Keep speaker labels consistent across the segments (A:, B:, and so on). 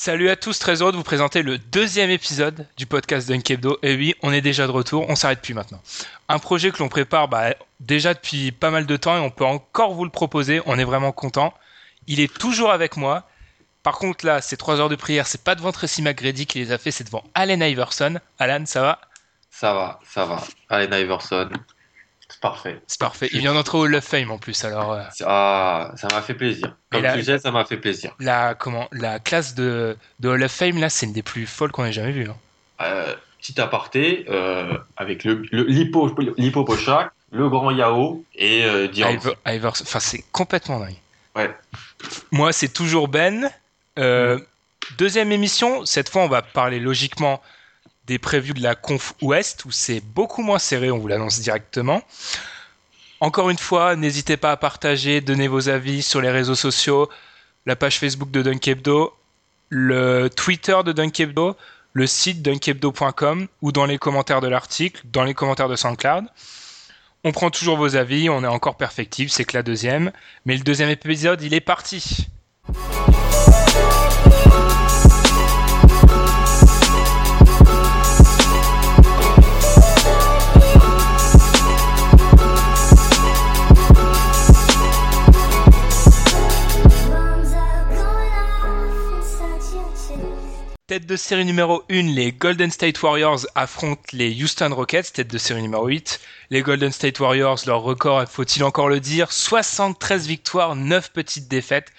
A: Salut à tous, très heureux de vous présenter le deuxième épisode du podcast Dunkebdo. Et oui, on est déjà de retour, on s'arrête plus maintenant. Un projet que l'on prépare bah, déjà depuis pas mal de temps et on peut encore vous le proposer, on est vraiment content. Il est toujours avec moi. Par contre là, ces trois heures de prière, c'est pas devant Tracy McGrady qui les a fait, c'est devant Allen Iverson. Alan, ça va?
B: Ça va, ça va. Allen Iverson, c'est parfait.
A: C'est parfait. Il vient d'entrer au of Fame en plus, alors... euh,
B: Ah, ça m'a fait plaisir. Comme
A: Et là-
B: tu disais, ça m'a fait plaisir.
A: la, comment, la classe de, de Hall of Fame, là, c'est une des plus folles qu'on ait jamais vues. hein.
B: Euh, petit aparté, euh, avec le, le l'hippo, l'hippo Pochak, le grand Yao et euh.
A: Iver- enfin, c'est complètement dingue.
B: Ouais.
A: Moi, c'est toujours Ben. Euh, Deuxième émission, cette fois, on va parler logiquement des previews de la conf Ouest, où c'est beaucoup moins serré, on vous l'annonce directement. Encore une fois, n'hésitez pas à partager, donner vos avis sur les réseaux sociaux, la page Facebook de Dunkebdo, le Twitter de Dunkebdo, le site dunkebdo.com ou dans les commentaires de l'article, dans les commentaires de SoundCloud. On prend toujours vos avis, on est encore perfectible, c'est que la deuxième. Mais le deuxième épisode, il est parti. Tête de série numéro 1, les Golden State Warriors affrontent les Houston Rockets, tête de série numéro 8. Les Golden State Warriors, leur record, faut-il encore le dire, 73 victoires, 9 petites défaites.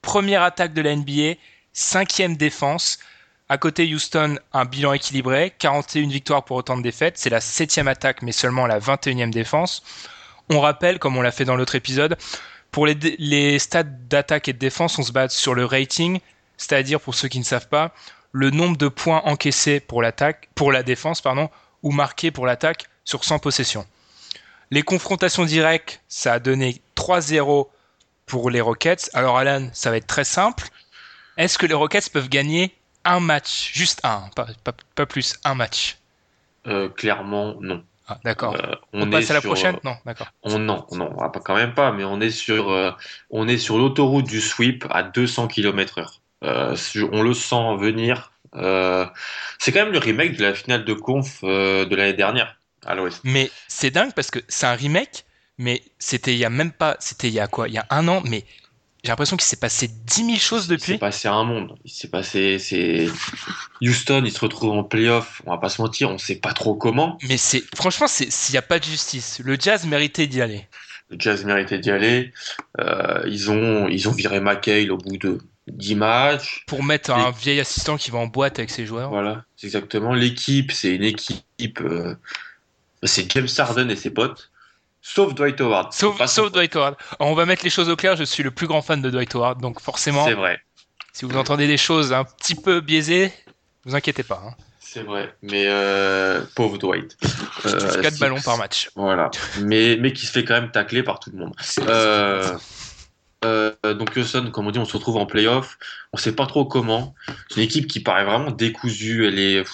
A: Première attaque de la NBA, cinquième défense. À côté Houston, un bilan équilibré, 41 victoires pour autant de défaites. C'est la septième attaque, mais seulement la 21e défense. On rappelle, comme on l'a fait dans l'autre épisode, pour les, stats d'attaque et de défense, on se base sur le rating, c'est-à-dire pour ceux qui ne savent pas, le nombre de points encaissés pour l'attaque, pour la défense, pardon, ou marqués pour l'attaque sur 100 possessions. Les confrontations directes, ça a donné 3-0 pour les Rockets. Alors Alan, ça va être très simple. Est-ce que les Rockets peuvent gagner un match, juste un, pas, pas- pas plus, un match?
B: Euh, clairement, non.
A: Ah, D'accord.
B: Euh,
A: on
B: on,
A: passe
B: est
A: à la
B: sur,
A: prochaine? Non, d'accord.
B: On, non, non, quand même pas, mais on est sur, euh, on est sur l'autoroute du sweep à 200 km heure. Euh, je- on le sent venir. Euh, c'est quand même le remake de la finale de conf euh, de l'année dernière à l'Ouest.
A: Mais c'est dingue parce que c'est un remake, mais c'était il y a même pas, c'était il y a quoi? Il y a un an, mais j'ai l'impression qu'il s'est passé 10 000 choses
B: Il s'est
A: depuis.
B: passé un monde. Il s'est passé, c'est Houston, il se retrouve en playoff. On va pas se mentir, on sait pas trop comment.
A: Mais c'est franchement, s'il n'y a pas de justice, le Jazz méritait d'y aller.
B: Le Jazz méritait d'y aller. Euh, ils ont, ils ont viré McHale au bout de 10 matchs.
A: Pour mettre un vieil assistant qui va en boîte avec ses joueurs.
B: Voilà, c'est exactement. L'équipe, c'est une équipe. euh, c'est James Harden et ses potes. Sauf Dwight Howard.
A: Sauf, Dwight Howard. Alors, on va mettre les choses au clair, je suis le plus grand fan de Dwight Howard, donc forcément,
B: C'est vrai.
A: Si vous entendez des choses un petit peu biaisées, vous inquiétez pas. Hein.
B: C'est vrai, mais euh, pauvre Dwight. Euh,
A: 4
B: si-
A: ballons par match.
B: Voilà, mais, mais qui se fait quand même tacler par tout le monde. Euh, euh, donc Houston, comme on dit, on se retrouve en playoff. On sait pas trop comment. C'est une équipe qui paraît vraiment décousue. Elle est,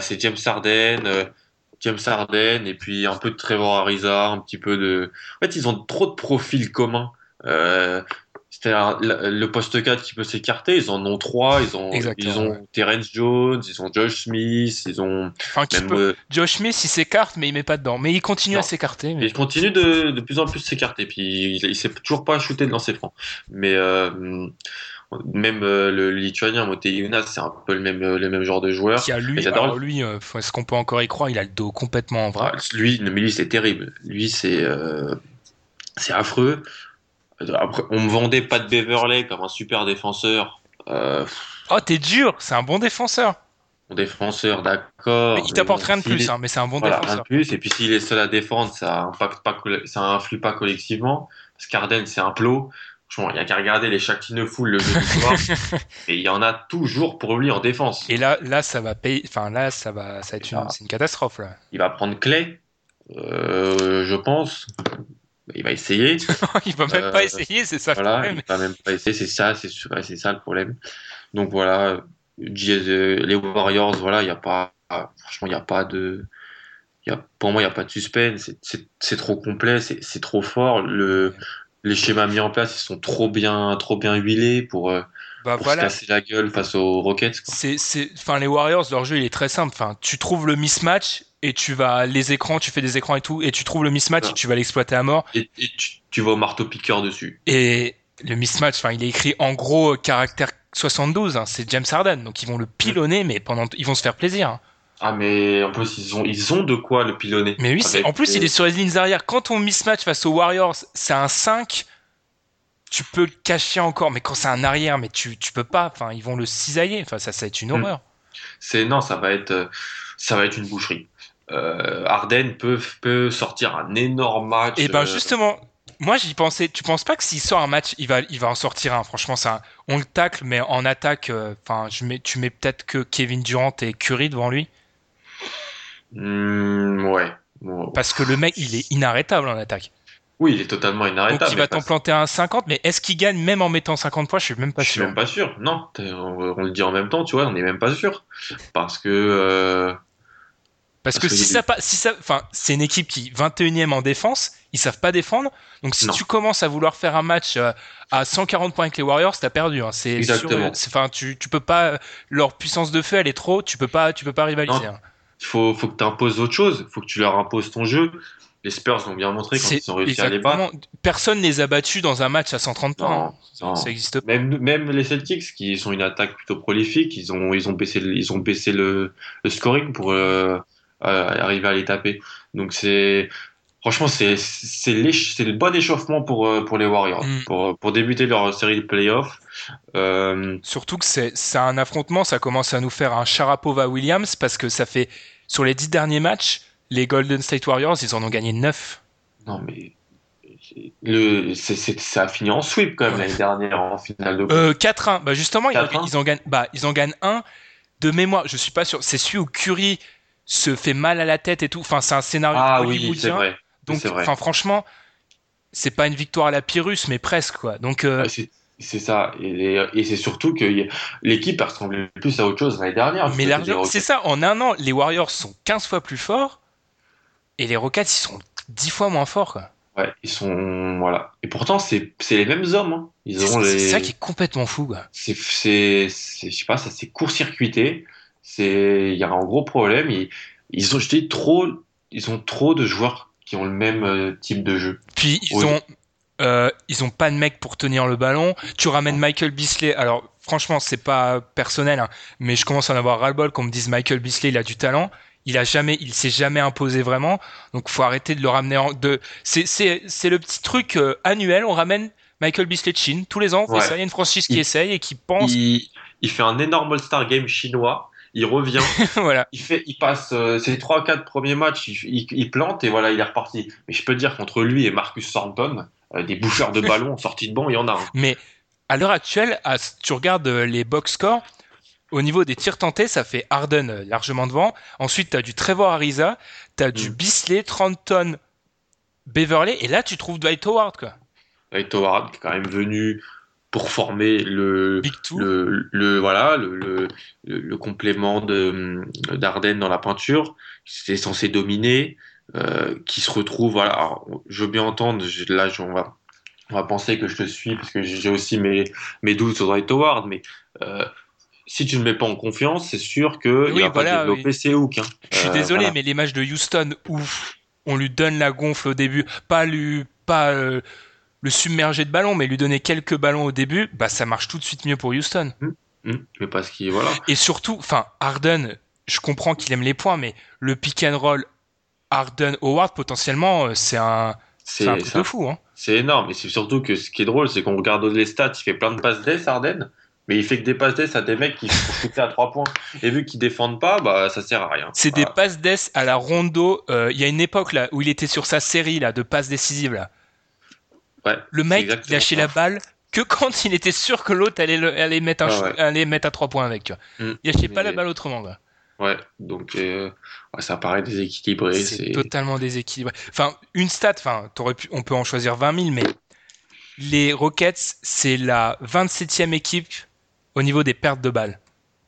B: c'est James Harden, euh, James Harden, et puis un peu de Trevor Ariza, un petit peu de. En fait, ils ont trop de profils communs. Euh, c'est-à-dire le poste 4 qui peut s'écarter, ils en ont trois. Ils ont,
A: Exactement,
B: ils ont
A: ouais.
B: Terrence Jones, ils ont Josh Smith, ils ont
A: Enfin, qui
B: même.
A: peut...
B: euh,
A: Josh Smith, il s'écarte, mais il met pas dedans. Mais il continue
B: Non.
A: à s'écarter. Mais...
B: il continue de, de plus en plus s'écarter. Puis il, il sait toujours pas shooter de lancer franc. Mais euh, même euh, le, lituanien Moteyunas, c'est un peu le même, le même genre de joueur.
A: Qui a lui, alors lui, est-ce qu'on peut encore y croire? Il a le dos complètement en vrac.
B: Ah, lui, mais lui c'est terrible. Lui c'est c'est affreux. Après, on me vendait pas de Beverley comme un super défenseur. Euh,
A: Oh, t'es dur C'est un bon défenseur.
B: bon défenseur, d'accord.
A: Mais il t'apporte rien de plus,
B: est-
A: hein, mais c'est un bon
B: Voilà, rien
A: défenseur.
B: de plus. Et puis s'il est seul à défendre, ça impacte pas, coll- ça influe pas collectivement. Parce qu'Arden, c'est un plot. Franchement, il y a qu'à regarder les Shaquille Full le jeudi soir. et il y en a toujours pour lui en défense.
A: Et là, là, ça va payer. Enfin, là, ça va, ça va être une, c'est une catastrophe là.
B: Il va prendre Clay, euh, je pense. Il va essayer.
A: il va même
B: Euh,
A: pas essayer, c'est ça le problème.
B: il va même pas essayer. C'est ça, c'est ça le problème. Donc voilà, euh, les Warriors, voilà, il y a pas, franchement, il y a pas de, il y a, pour moi, il y a pas de suspense. C'est- trop complet, c'est trop fort. Le, les schémas mis en place, ils sont trop bien, trop bien huilés pour, euh,
A: Bah
B: pour
A: voilà.
B: se casser la gueule face aux Rockets.
A: c'est, enfin, les Warriors, leur jeu, il est très simple. Enfin, tu trouves le mismatch et tu vas les écrans, tu fais des écrans et tout, et tu trouves le mismatch et tu vas l'exploiter à mort.
B: Et, et tu, tu vas au marteau piqueur dessus.
A: Et le mismatch, enfin, il est écrit en gros euh, caractère 72. hein, c'est James Harden, donc ils vont le pilonner, mais pendant, ils vont se faire plaisir. hein.
B: Ah mais en plus ils ont, ils ont de quoi le pilonner.
A: Mais oui, en plus,
B: des-
A: il est sur les lignes arrière. Quand on mismatch face aux Warriors, c'est un 5. Tu peux le cacher encore, mais quand c'est un arrière, mais tu, tu peux pas. Enfin, ils vont le cisailler. Enfin, ça, ça va être une
B: Hmm.
A: horreur.
B: C'est non, ça va être, euh, ça va être une boucherie. Euh, Arden peut, peut sortir un énorme match.
A: Et ben
B: euh,
A: justement, moi j'y pensais. Tu penses pas que s'il sort un match, il va, il va en sortir un? Franchement, ça, on le tacle, mais en attaque, euh, enfin, mets, tu mets peut-être que Kevin Durant et Curry devant lui,
B: hmm, ouais.
A: Parce que le mec, il est inarrêtable en attaque.
B: Oui, il est totalement
A: Donc
B: inarrêtable.
A: il va t'en planter un 50, mais est-ce qu'il gagne même en mettant 50 points? Je suis même pas
B: Je suis
A: sûr.
B: même pas sûr. Non, on le dit en même temps, tu vois, on n'est même pas sûr. Parce que euh,
A: Parce que
B: Parce que
A: si
B: il-
A: ça, si ça, enfin, c'est une équipe qui 21e en défense, ils savent pas défendre. Donc si
B: Non.
A: tu commences à vouloir faire un match euh, à 140 points avec les Warriors, t'as perdu. Hein. C'est Enfin, tu, tu peux pas. Leur puissance de feu, elle est trop. Tu peux pas, tu peux pas rivaliser.
B: Non.
A: hein.
B: il faut, faut que tu imposes autre chose. Il faut que tu leur imposes ton jeu. Les Spurs l'ont bien montré quand ils ont réussi à les battre.
A: Personne les a battus dans un match à 130 points.
B: Non,
A: hein.
B: non.
A: Ça existe pas.
B: Même, même les Celtics, qui sont une attaque plutôt prolifique, ils ont, ils ont baissé, le- ils ont baissé le, le scoring pour euh, arriver à les taper. Donc c'est, franchement, c'est, c'est, le bon échauffement pour, euh, pour les Warriors,
A: Mm.
B: pour, pour débuter leur série de playoffs. Euh,
A: Surtout que c'est c'est un affrontement, ça commence à nous faire un Sharapova Williams parce que ça fait sur les 10 derniers matchs, les Golden State Warriors, ils en ont gagné 9.
B: non mais le, c'est, c'est, ça a fini en sweep quand même l'année dernière en finale de.
A: Euh, 4-1. Bah justement, ils,
B: 4-1.
A: ils en gagnent bah ils en gagnent un de mémoire, je suis pas sûr, c'est celui où Curry se fait mal à la tête et tout. Enfin, c'est un scénario
B: ah oui,
A: hollywoodien.
B: vrai.
A: Donc enfin franchement, c'est pas une victoire à la Pyrrhus mais presque quoi. Donc euh,
B: c'est ça. Et, c'est surtout que l'équipe ressemblait plus à autre chose l'année dernière.
A: mais c'est ça, en un an, les Warriors sont 15 fois plus forts et les Rockets ils sont 10 fois moins forts quoi.
B: Ouais, ils sont voilà. Et pourtant c'est les mêmes hommes. hein. Ils
A: C'est ça qui est complètement fou quoi.
B: C'est c'est c'est- je sais pas, ça s'est court-circuité. C'est il y a un gros problème. Ils ils ont jeté trop. Ils ont trop de joueurs qui ont le même euh, type de jeu.
A: Puis ils
B: Oui.
A: ont euh, ils ont pas de mec pour tenir le ballon. Tu ramènes Michael Bisley. Alors franchement, c'est pas personnel, hein, mais je commence à en avoir ras-le-bol qu'on me dise Michael Bisley, il a du talent. Il a jamais, il s'est jamais imposé vraiment. Donc faut arrêter de le ramener en de. C'est c'est c'est le petit truc euh, annuel. On ramène Michael Bisley de Chine tous les ans.
B: Ouais.
A: Et ça, il y a une franchise qui
B: Il-
A: essaye et qui pense.
B: Il il fait un énorme All-Star Game chinois. Il revient.
A: voilà.
B: il fait, il passe euh, ses trois quatre premiers matchs, il, il, il plante et voilà, il est reparti. Mais je peux te dire qu'entre lui et Marcus Thornton, euh, des bouffeurs de ballon en sortie de banc, il y en a. un.
A: Mais à l'heure actuelle, à- tu regardes euh, les box scores, au niveau des tirs tentés, ça fait Harden largement devant. Ensuite, tu as du Trevor Ariza, tu as du
B: Mm.
A: Bisley, Trenton, Beverley, et là, tu trouves Dwight Howard, quoi.
B: Dwight Howard qui est quand même venu pour former le, le, le- voilà le, le, complément de d'Arden dans la peinture c'est censé dominer euh, qui se retrouve voilà alors, je veux bien entendre je- là je- on va on va penser que je te suis parce que j'ai aussi mes mes doutes sur Dwight Howard mais euh, si tu ne mets pas en confiance c'est sûr que il
A: Oui,
B: va
A: voilà,
B: pas développer
A: oui.
B: ses hooks hein.
A: Je suis
B: Euh,
A: désolé,
B: voilà.
A: mais les matchs de Houston où on lui donne la gonfle au début, pas lui, pas le submerger de ballons, mais lui donner quelques ballons au début, bah ça marche tout de suite mieux pour Houston.
B: Hum, mais parce qu'il voilà
A: Et surtout, enfin, Harden, je comprends qu'il aime les points, mais le pick and roll Harden Howard potentiellement, euh, c'est un, c'est un truc de fou. Hein.
B: C'est énorme. Et c'est surtout que ce qui est drôle, c'est qu'on regarde les stats, il fait plein de passes d'ess, Arden, mais il fait que des passes d'ess à des mecs qui sont à 3 points. Et vu qu'ils défendent pas, bah ça sert à rien.
A: C'est des passes d'ess à la Rondo. euh, Il y a une époque là où il était sur sa série là de passes décisives là.
B: Ouais,
A: Le mec, lâchait la balle que quand il était sûr que l'autre allait, le- allait, mettre un
B: Ah
A: shoot-
B: ouais.
A: allait mettre à trois points avec. Tu vois.
B: Mm.
A: Il lâchait pas la balle autrement. Quoi.
B: Ouais, donc euh, ouais, ça paraît déséquilibré.
A: C'est totalement déséquilibré. Enfin, une stat, enfin, pu, on peut en choisir 20 000, mais les Rockets, c'est la 27e équipe au niveau des pertes de balles.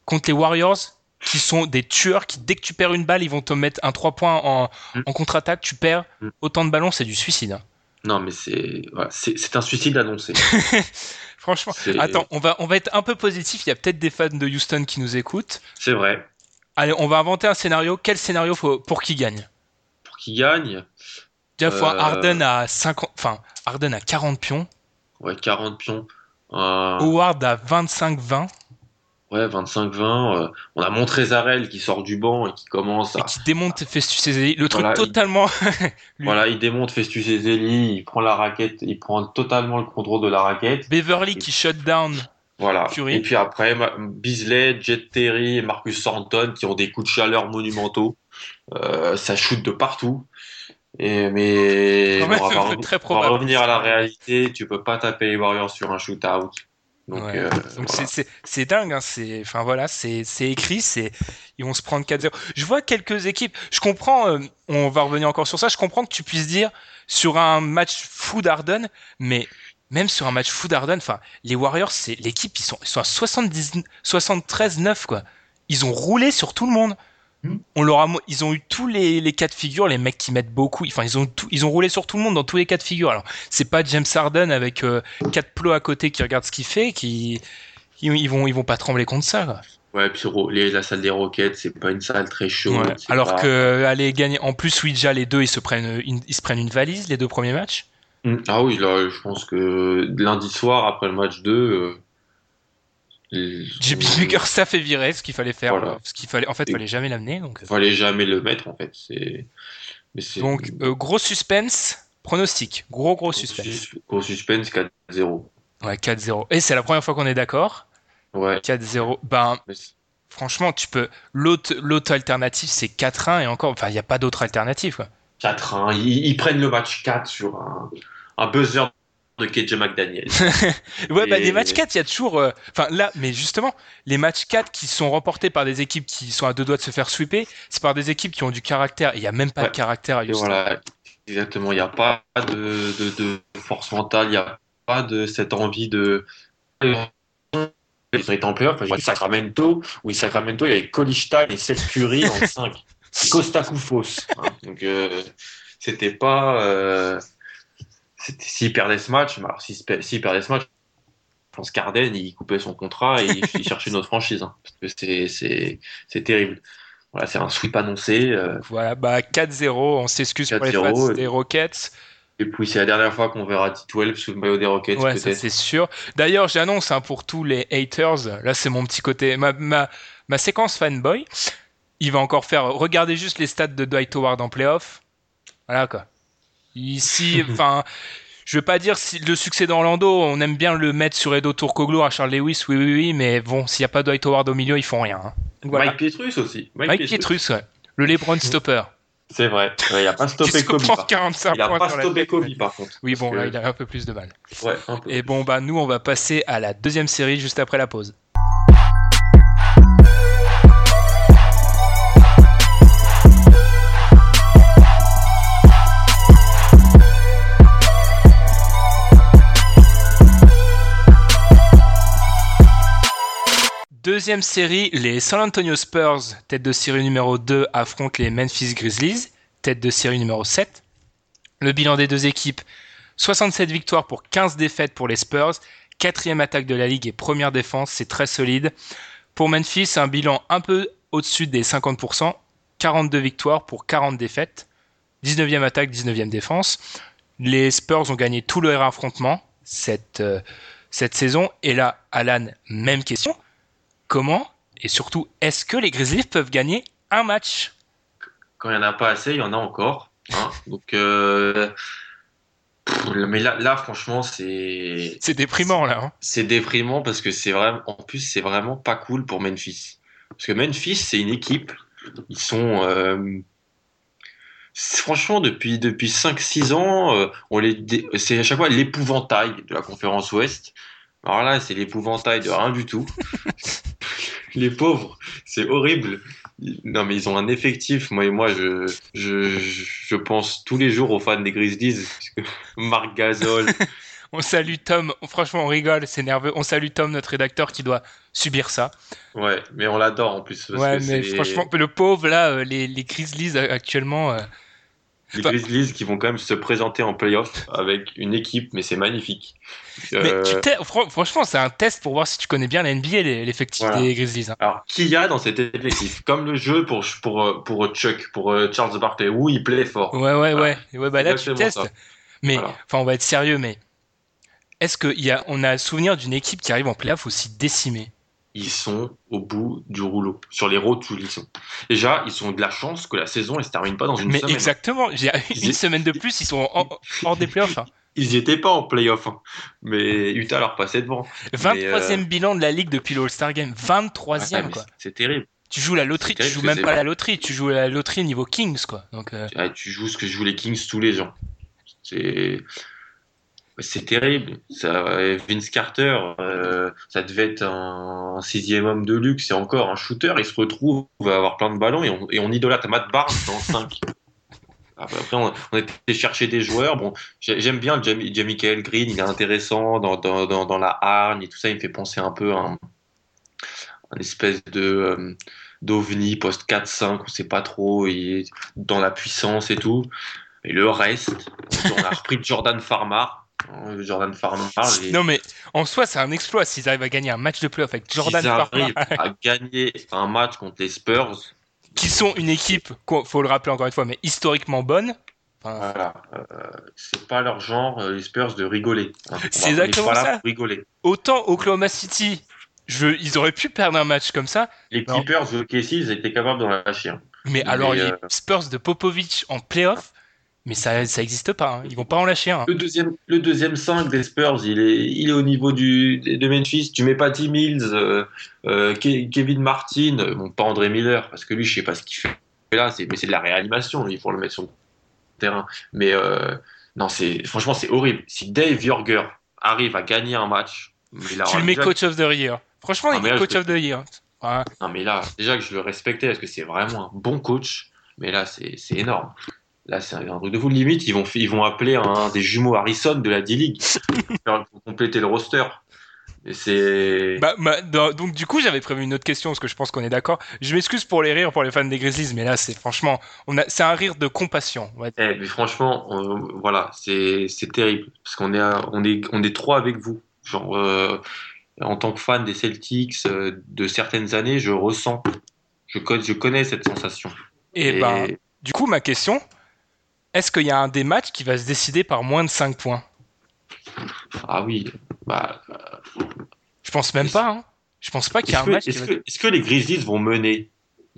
A: Contre les Warriors, qui sont des tueurs, qui dès que tu perds une balle, ils vont te mettre un 3 points en,
B: Mm.
A: en contre-attaque, tu perds
B: Mm.
A: autant de ballons, c'est du suicide. hein.
B: Non, mais c'est ouais, c'est c'est un suicide annoncé.
A: Franchement, attends, on va, on va être un peu positif, il y a peut-être des fans de Houston qui nous écoutent.
B: c'est vrai.
A: Allez, on va inventer un scénario. Quel scénario faut, pour qui gagne?
B: Pour qu'il gagne,
A: Déjà, faut
B: Euh,
A: Harden à 50, enfin, Harden à 40 pions,
B: ouais, 40 pions. Euh,
A: Howard à 25-20.
B: Ouais, 25-20. euh, on a Montrezarel qui sort du banc et qui commence
A: et
B: à.
A: qui démonte Festus Ezeli. Le truc
B: Voilà,
A: totalement.
B: Voilà, il démonte Festus Ezeli, il prend la raquette, il prend totalement le contrôle de la raquette.
A: Beverly qui shut down.
B: Voilà. Et puis après, Beasley, Jet Terry et Marcus Thornton qui ont des coups de chaleur monumentaux. Euh, ça shoot de partout. Et, mais
A: Quand même,
B: on va,
A: un truc
B: re-
A: très
B: on va
A: probable.
B: revenir à la réalité. Tu peux pas taper les Warriors sur un shootout. Donc,
A: Ouais.
B: euh, voilà.
A: c'est- dingue. Hein. C'est enfin voilà, c'est écrit. C'est ils vont se prendre 4-0. Je vois quelques équipes. Je comprends. euh, on va revenir encore sur ça. Je comprends que tu puisses dire sur un match fou d'Arden, mais même sur un match fou d'Arden, enfin les Warriors, c'est l'équipe. Ils sont ils sont à 70 73-9 quoi. Ils ont roulé sur tout le monde.
B: Hmm.
A: On leur a, ils ont eu tous les, les cas de figure, les mecs qui mettent beaucoup. Enfin, ils ont tout, ils ont roulé sur tout le monde dans tous les cas de figure. Alors, c'est pas James Harden avec euh, quatre plots à côté qui regarde ce qu'il fait, qui, ils, ils vont, ils vont pas trembler contre ça. Quoi.
B: Ouais, puis les- la salle des Rockets, c'est pas une salle très chaude.
A: Ouais. Alors
B: pas-
A: que aller gagner, en plus, Ouija, les deux, ils se prennent, une, ils se prennent une valise les deux premiers matchs.
B: Mm. Ah oui, là, je pense que lundi soir, après le match 2, euh, ils-
A: JB Bickerstaff est viré, ce qu'il fallait faire,
B: Voilà.
A: euh, ce qu'il fallait, en fait,
B: Et-
A: fallait jamais l'amener. Donc, euh.
B: fallait jamais le mettre en fait. C'est mais c'est
A: donc euh, gros suspense, pronostic, gros gros suspense.
B: Sus- Gros suspense 4-0.
A: Ouais, 4-0. Et c'est la première fois qu'on est d'accord?
B: Ouais.
A: 4-0. Ben, franchement, tu peux. L'autre, l'autre alternative, c'est 4-1 et encore. Enfin, il n'y a pas d'autre alternative, quoi.
B: 4-1. Ils, ils prennent le match 4 sur un, un buzzer de KJ McDaniel.
A: Ouais, bah,
B: Et-
A: les matchs 4, il y a toujours. euh, Enfin, là, mais justement, les matchs 4 qui sont remportés par des équipes qui sont à deux doigts de se faire sweeper, c'est par des équipes qui ont du caractère. Il n'y a même pas
B: Ouais.
A: de caractère à Houston.
B: voilà, exactement. Il n'y a pas de, de, de force mentale, il n'y a pas de cette envie de. Ils étaient en playoff, vois Sacramento, oui, Sacramento, il y avait Colishtan et Seth Curry en 5. Costa Koufos. hein. Donc, euh, c'était pas. Euh, s'ils perdaient ce match, mais alors s'ils se per- s'ils perdaient ce match, je pense qu'Arden, il coupait son contrat et il, cherchait une autre franchise. hein, parce que c'est- terrible. Voilà, c'est un sweep annoncé. euh,
A: Voilà, bah 4-0, on s'excuse pour les
B: 4-0,
A: fans des Rockets.
B: Et puis c'est la dernière fois qu'on verra T12 sous le maillot des Rockets
A: Ouais, c'est sûr. D'ailleurs, j'annonce hein, pour tous les haters, là c'est mon petit côté, ma, ma, ma séquence fanboy, il va encore faire, regardez juste les stats de Dwight Howard en playoff. Voilà quoi. Ici, enfin, je veux pas dire si le succès d'Orlando, on aime bien le mettre sur Edo Turkoglu à Charles Lewis, oui, oui, oui, mais bon, s'il n'y a pas Dwight Howard au milieu, ils font rien. hein. Voilà.
B: Mike Pietrus aussi. Mike,
A: Mike Pietrus, ouais. le LeBron stopper.
B: C'est vrai. Ouais, il a pas stoppé Kobe. Par...
A: 45
B: Il a pas stoppé. Kobe par contre.
A: Oui, bon,
B: Parce
A: là,
B: que-
A: il a un peu plus de mal.
B: Ouais, peu.
A: Et bon, bah, nous, on va passer à la deuxième série juste après la pause. Deuxième série, les San Antonio Spurs, tête de série numéro 2, affrontent les Memphis Grizzlies, tête de série numéro 7. Le bilan des deux équipes, 67 victoires pour 15 défaites pour les Spurs, quatrième attaque de la ligue et première défense, c'est très solide. Pour Memphis, un bilan un peu au-dessus des 50%, 42 victoires pour 40 défaites, 19e attaque, 19e défense. Les Spurs ont gagné tout leur affrontement cette, euh, cette saison. Et là, Alan, même question. Comment et surtout, est-ce que les Grizzlies peuvent gagner un match?
B: Quand il n'y en a pas assez, il y en a encore. hein. Donc, euh, pff, mais là, là franchement, c'est
A: C'est déprimant là. hein.
B: c'est déprimant parce que c'est vraiment, en plus, c'est vraiment pas cool pour Memphis. Parce que Memphis, c'est une équipe. Ils sont, euh, franchement, depuis depuis 5-6 ans, euh, on les, dé- c'est à chaque fois l'épouvantail de la conférence Ouest. Alors là, c'est l'épouvantail de rien du tout. les pauvres, c'est horrible. Non, mais ils ont un effectif. Moi, et moi, je, je, je pense tous les jours aux fans des Grizzlies. Marc Gasol,
A: On salue Tom. Franchement, on rigole, c'est nerveux. On salue Tom, notre rédacteur, qui doit subir ça.
B: ouais, mais on l'adore en plus. parce
A: ouais,
B: que
A: mais franchement, le pauvre là, euh, les, les Grizzlies euh, actuellement.
B: Les Grizzlies qui vont quand même se présenter en playoff avec une équipe, mais c'est magnifique.
A: Mais
B: Euh,
A: tu franchement, c'est un test pour voir si tu connais bien la NBA, l'effectif
B: Voilà.
A: des Grizzlies. hein.
B: Alors, qui y a dans cet effectif? Comme le jeu pour, pour, pour Chuck, pour euh, Charles Barkley, où il plaît fort.
A: Ouais, ouais,
B: Voilà.
A: ouais. Ouais, bah là, tu testes.
B: ça.
A: Mais,
B: Voilà.
A: enfin, on va être sérieux, mais est-ce qu'on a le souvenir d'une équipe qui arrive en playoff aussi décimée?
B: Ils sont au bout du rouleau. Sur les road to ils sont. Déjà, ils ont de la chance que la saison ne se termine pas dans une
A: Mais
B: semaine.
A: exactement, j'ai
B: Ils
A: une semaine de plus, ils sont en- hors des playoffs. hein.
B: Ils n'y étaient pas en playoff. hein. Mais Utah leur passait devant.
A: 23e bilan de la ligue depuis le All-Star Game. 23e,
B: Ouais, mais
A: quoi.
B: C'est terrible.
A: Tu joues la loterie, tu joues même pas la loterie, tu joues la loterie niveau Kings, quoi. Donc, euh,
B: Ah, tu joues ce que jouent les Kings tous les ans. C'est c'est terrible. Ça, Vince Carter, euh, ça devait être un, sixième homme de luxe et encore un shooter. Il se retrouve à avoir plein de ballons et on, et on idolâtre Matt Barnes dans 5. Après, on, on était chercher des joueurs. Bon, j'ai- j'aime bien Jamie, Green. Il est intéressant dans, dans, dans, dans la hargne et tout ça. Il me fait penser un peu à un, un espèce de euh, d'ovni post 4-5. On sait pas trop. Il est dans la puissance et tout. Et le reste, on a repris Jordan Farmar. Hein, Jordan Farmar. et-
A: Non, mais en soi, c'est un exploit s'ils arrivent à gagner un match de playoff avec Jordan Farmer,
B: arrivent à gagner un match contre les Spurs,
A: qui sont une équipe, quoi, faut le rappeler encore une fois, mais historiquement bonne. Enfin,
B: voilà, euh, c'est pas leur genre, euh, les Spurs, de rigoler. hein.
A: C'est exactement ça.
B: rigoler.
A: autant Oklahoma City, je, ils auraient pu perdre un match comme ça,
B: Les. Clippers de Casey, ils étaient capables d'en lâcher. un.
A: mais
B: Mais,
A: alors les
B: euh,
A: Spurs de Popovic en playoff, mais ça, ça existe pas. hein. Ils vont pas en lâcher un.
B: Le deuxième, le deuxième 5 des Spurs, il est, il est au niveau du, de Memphis. Tu mets pas Tim Mills, euh, euh, Ke- Kevin Martin, euh, bon, pas André Miller, parce que lui, je sais pas ce qu'il fait là, c'est, mais c'est de la réanimation, il faut le mettre sur le terrain. Mais euh, non, c'est, franchement, c'est horrible. Si Dave Yorger arrive à gagner un match, il
A: Tu le mets
B: déjà-
A: coach of the year. Franchement,
B: Ah,
A: il est coach
B: je-
A: of the year. Ouais.
B: Non, mais là, déjà que je le respectais parce que c'est vraiment un bon coach, mais là, c'est énorme. Là, c'est un truc de fou. Limite, ils vont, ils vont appeler un des jumeaux Harrison de la D-League pour compléter le roster. Et c'est.
A: Bah, bah, donc du coup, j'avais prévu une autre question parce que je pense qu'on est d'accord. Je m'excuse pour les rires pour les fans des Grizzlies, mais là, c'est franchement, on a, c'est un rire de compassion.
B: Eh, mais franchement, voilà, c'est c'est terrible. Parce qu'on est, on est, on est trois avec vous. Genre, euh, en tant que fan des Celtics euh, de certaines années, je ressens, je, je connais cette sensation.
A: Et, ben, du coup, ma question, est-ce qu'il y a un des matchs qui va se décider par moins de 5 points
B: ah oui, bah,
A: Je pense même pas. Hein. Je pense pas qu'il y a un
B: que,
A: match.
B: est-ce
A: va-
B: que- les Grizzlies vont mener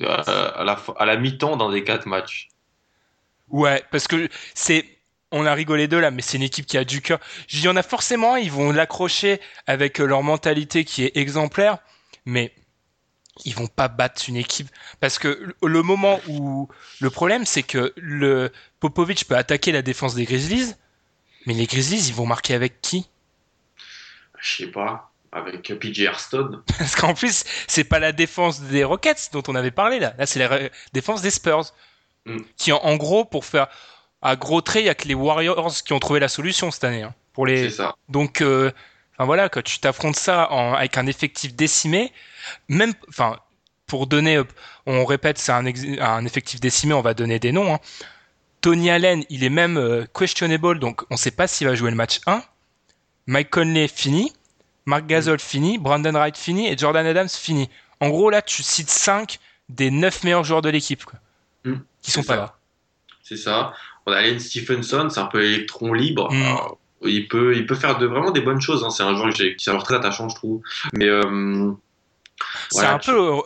B: euh, à la, fin- à la mi-temps dans des quatre matchs?
A: Ouais, parce que c'est. On a rigolé d'eux là, mais c'est une équipe qui a du cœur. Il y en a forcément, ils vont l'accrocher avec euh, leur mentalité qui est exemplaire. Mais ils vont pas battre une équipe parce que le- moment où le problème c'est que le Popovic peut attaquer la défense des Grizzlies, mais les Grizzlies ils vont marquer avec qui?
B: Je sais pas, avec PJ Herston.
A: Parce qu'en plus c'est pas la défense des Rockets dont on avait parlé là, là c'est la défense des Spurs
B: Mm.
A: qui en, en gros pour faire à gros traits il y a que les Warriors qui ont trouvé la solution cette année hein, pour les
B: ça.
A: Donc, euh, enfin voilà, quand tu t'affrontes ça en- avec un effectif décimé, même, enfin, pour donner, on répète, c'est un, effectif décimé, on va donner des noms. hein. Tony Allen, il est même euh, questionable, donc on ne sait pas s'il va jouer le match 1. Mike Conley fini, Mark Gasol fini, Brandon Wright fini et Jordan Adams fini. En gros, là, tu cites 5 des 9 meilleurs joueurs de l'équipe,
B: Mm.
A: qui sont pas
B: ça.
A: là.
B: C'est ça. On a Allen Stephenson, c'est un peu électron libre.
A: Mm.
B: Alors, il peut, il peut faire de vraiment des bonnes choses. hein. C'est un joueur que j'ai- qui s'avère très attachant, je trouve. Mais euh,
A: C'est
B: Voilà,
A: un
B: tu-
A: peu euh,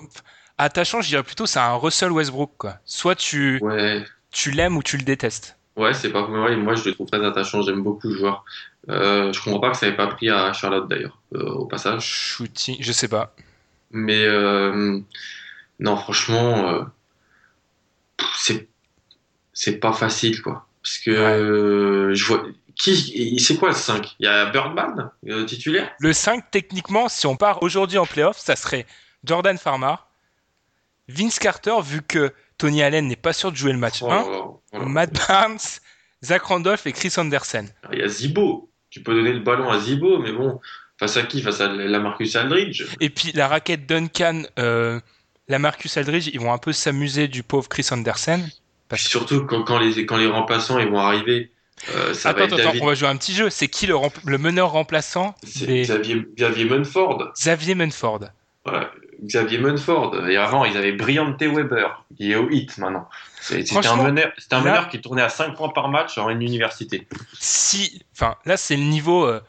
A: attachant, je dirais plutôt, c'est un Russell Westbrook, quoi. Soit tu,
B: ouais,
A: tu l'aimes ou tu le détestes.
B: ouais, c'est pas ouais, Moi, je le trouve très attachant. J'aime beaucoup le joueur. Euh, je comprends pas que ça n'ait pas pris à Charlotte d'ailleurs, euh, au passage.
A: Shooting, je sais pas.
B: Mais euh, non, franchement, euh, c'est c'est pas facile quoi. Parce que
A: Ouais.
B: euh, je vois qui c'est quoi le 5 Il y a Birdman euh, titulaire?
A: Le 5, techniquement, si on part aujourd'hui en playoff, ça serait Jordan Farmar, Vince Carter, vu que Tony Allen n'est pas sûr de jouer le match
B: Oh
A: 1,
B: là là, oh là là.
A: Matt Barnes, Zach Randolph et Chris Anderson.
B: Il y a Zibo. Tu peux donner le ballon à Zibo, mais bon, face à qui? Face à la Marcus Aldridge
A: Et puis la raquette Duncan, euh, la Marcus Aldridge, ils vont un peu s'amuser du pauvre Chris Anderson.
B: Surtout quand, quand les quand les remplaçants ils vont arriver, euh, ça
A: Attends, attends,
B: David,
A: on va jouer un petit jeu. C'est qui le, meneur remplaçant
B: c'est
A: des-
B: Xavier, Xavier Munford.
A: Xavier Munford.
B: Voilà, Xavier Munford. Et avant, ils avaient Briante Weber, qui est au hit maintenant. C'était un meneur, un
A: là-
B: meneur qui tournait à 5 points par match en une université.
A: Si, enfin, là, c'est le niveau euh,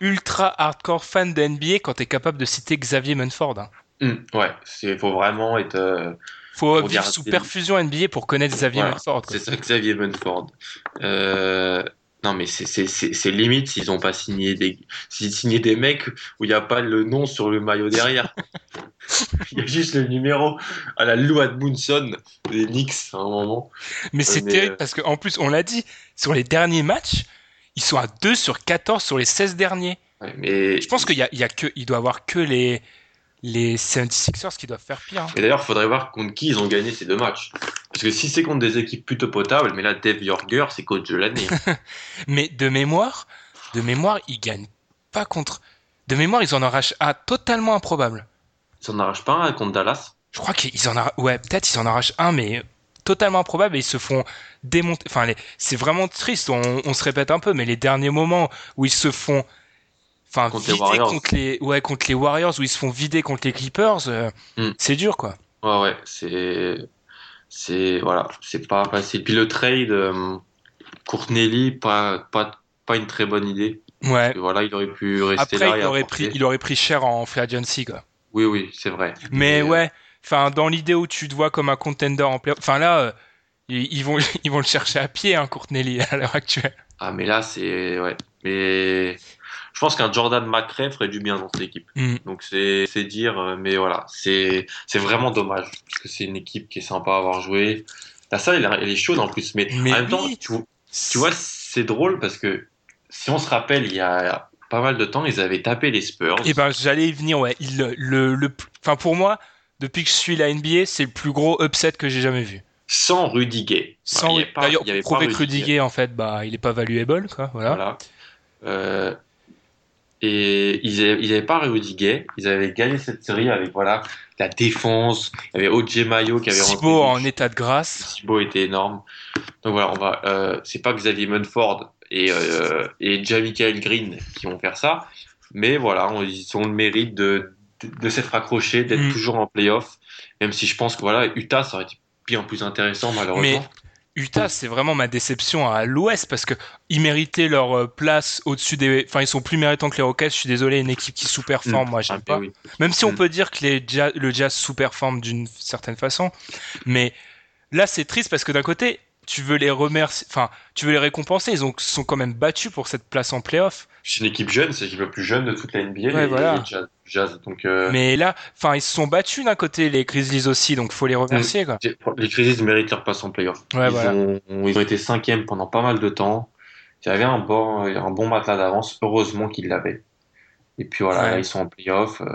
A: ultra hardcore fan de NBA quand t'es capable de citer Xavier Munford. hein.
B: Hum, ouais, c'est faut vraiment être. euh,
A: Faut vivre sous perfusion NBA pour connaître Xavier
B: Voilà, c'est ça, Xavier Munford. Euh, non, mais c'est- limite s'ils n'ont pas signé des, signé des mecs où il n'y a pas le nom sur le maillot derrière. Il y a juste le numéro à la Lou Admunson des Knicks à un moment.
A: Mais c'est terrible
B: euh,
A: parce qu'en plus, on l'a dit, sur les derniers matchs, ils sont à 2 sur 14 sur les 16 derniers.
B: Ouais, mais
A: Je pense qu'il y y a que, il doit avoir que les, les 76ers qui doivent faire pire. hein.
B: Et d'ailleurs, il faudrait voir contre qui ils ont gagné ces deux matchs. Parce que si c'est contre des équipes plutôt potables, mais là, Dave Yorger, c'est coach de l'année.
A: Mais de mémoire, de mémoire, ils gagnent pas contre. De mémoire, ils en arrachent à totalement improbable.
B: Ils n'en arrachent pas un contre Dallas?
A: Je crois qu'ils en arrachent. Ouais, peut-être ils en arrachent un, mais totalement improbable et ils se font démonter. Enfin, les- c'est vraiment triste. On, on se répète un peu, mais les derniers moments où ils se font. Enfin,
B: Contre les Warriors.
A: contre les, ouais, contre les Warriors, où ils se font vider contre les Clippers, euh,
B: Hmm.
A: c'est dur, quoi.
B: Ouais, ouais, c'est. C'est. Voilà, c'est pas facile. Puis le trade, euh, Courtney pas, pas, pas une très bonne idée.
A: Ouais.
B: Voilà, il aurait pu rester
A: Après,
B: là. et
A: il aurait,
B: apporter.
A: pris, il aurait pris cher en free agency, quoi.
B: Oui, oui, c'est vrai.
A: Mais
B: euh,
A: ouais, enfin, dans l'idée où tu te vois comme un contender en play enfin là, euh, ils, ils vont, ils vont le chercher à pied, hein, Courtney à l'heure actuelle.
B: Ah, mais là, c'est. Ouais. Mais. Je pense qu'un Jordan McRae ferait du bien dans cette équipe.
A: Hmm.
B: Donc c'est dire, euh, mais voilà, c'est vraiment dommage parce que c'est une équipe qui est sympa à avoir joué. La salle, elle, elle est chaude en plus, mais,
A: Mais
B: en même temps, tu, vois- tu vois, c'est drôle parce que si on se rappelle, il y a pas mal de temps, ils avaient tapé les Spurs.
A: Et ben, j'allais y venir, ouais. Il, le, le, enfin, pour moi, depuis que je suis la NBA, c'est le plus gros upset que j'ai jamais vu.
B: sans Rudy Gay.
A: Sans,
B: Il y avait pas-
A: d'ailleurs, prouver que Rudy
B: Gay.
A: Gay, en fait, bah, il est pas valuable, quoi. Voilà.
B: Voilà. Euh, et ils avaient, ils avaient pas Rudy Gay. Ils avaient gagné cette série avec voilà la défense. Il y avait OJ Mayo qui avait
A: Thibaut en état de grâce.
B: Thibaut était énorme. Donc voilà, on va. Euh, c'est pas Xavier Munford et euh, et Jamichael Green qui vont faire ça, mais voilà, on- ils ont le mérite de de, de s'être accrochés, d'être
A: Mm.
B: toujours en playoff. Même si je pense que voilà, Utah ça aurait été bien plus intéressant malheureusement.
A: Mais Utah, c'est vraiment ma déception à l'Ouest parce que ils méritaient leur euh, place au-dessus des. Enfin, ils sont plus méritants que les Rockets. Je suis désolé, une équipe qui sous-performe, moi, j'aime
B: Ah, mais
A: pas.
B: oui.
A: Même si on
B: Mm.
A: peut dire que les jazz- le jazz sous-performe d'une certaine façon. Mais là, c'est triste parce que d'un côté, tu veux les remercier, enfin, tu veux les récompenser. Ils ont, sont quand même battus pour cette place en playoff.
B: C'est une équipe jeune, c'est l'équipe la plus jeune de toute la NBA.
A: Ouais,
B: les,
A: voilà.
B: les Jazz, Jazz. Donc, euh,
A: Mais là, enfin, ils se sont battus d'un côté, les Grizzlies aussi, donc faut les remercier, quoi.
B: les Grizzlies méritent leur place en playoff.
A: Ouais,
B: ils,
A: voilà.
B: ont, ils ont été cinquièmes pendant pas mal de temps. Il y avait un bon, un bon matelas d'avance. Heureusement qu'ils l'avaient. Et puis voilà,
A: Ouais.
B: là, ils sont en playoff. euh,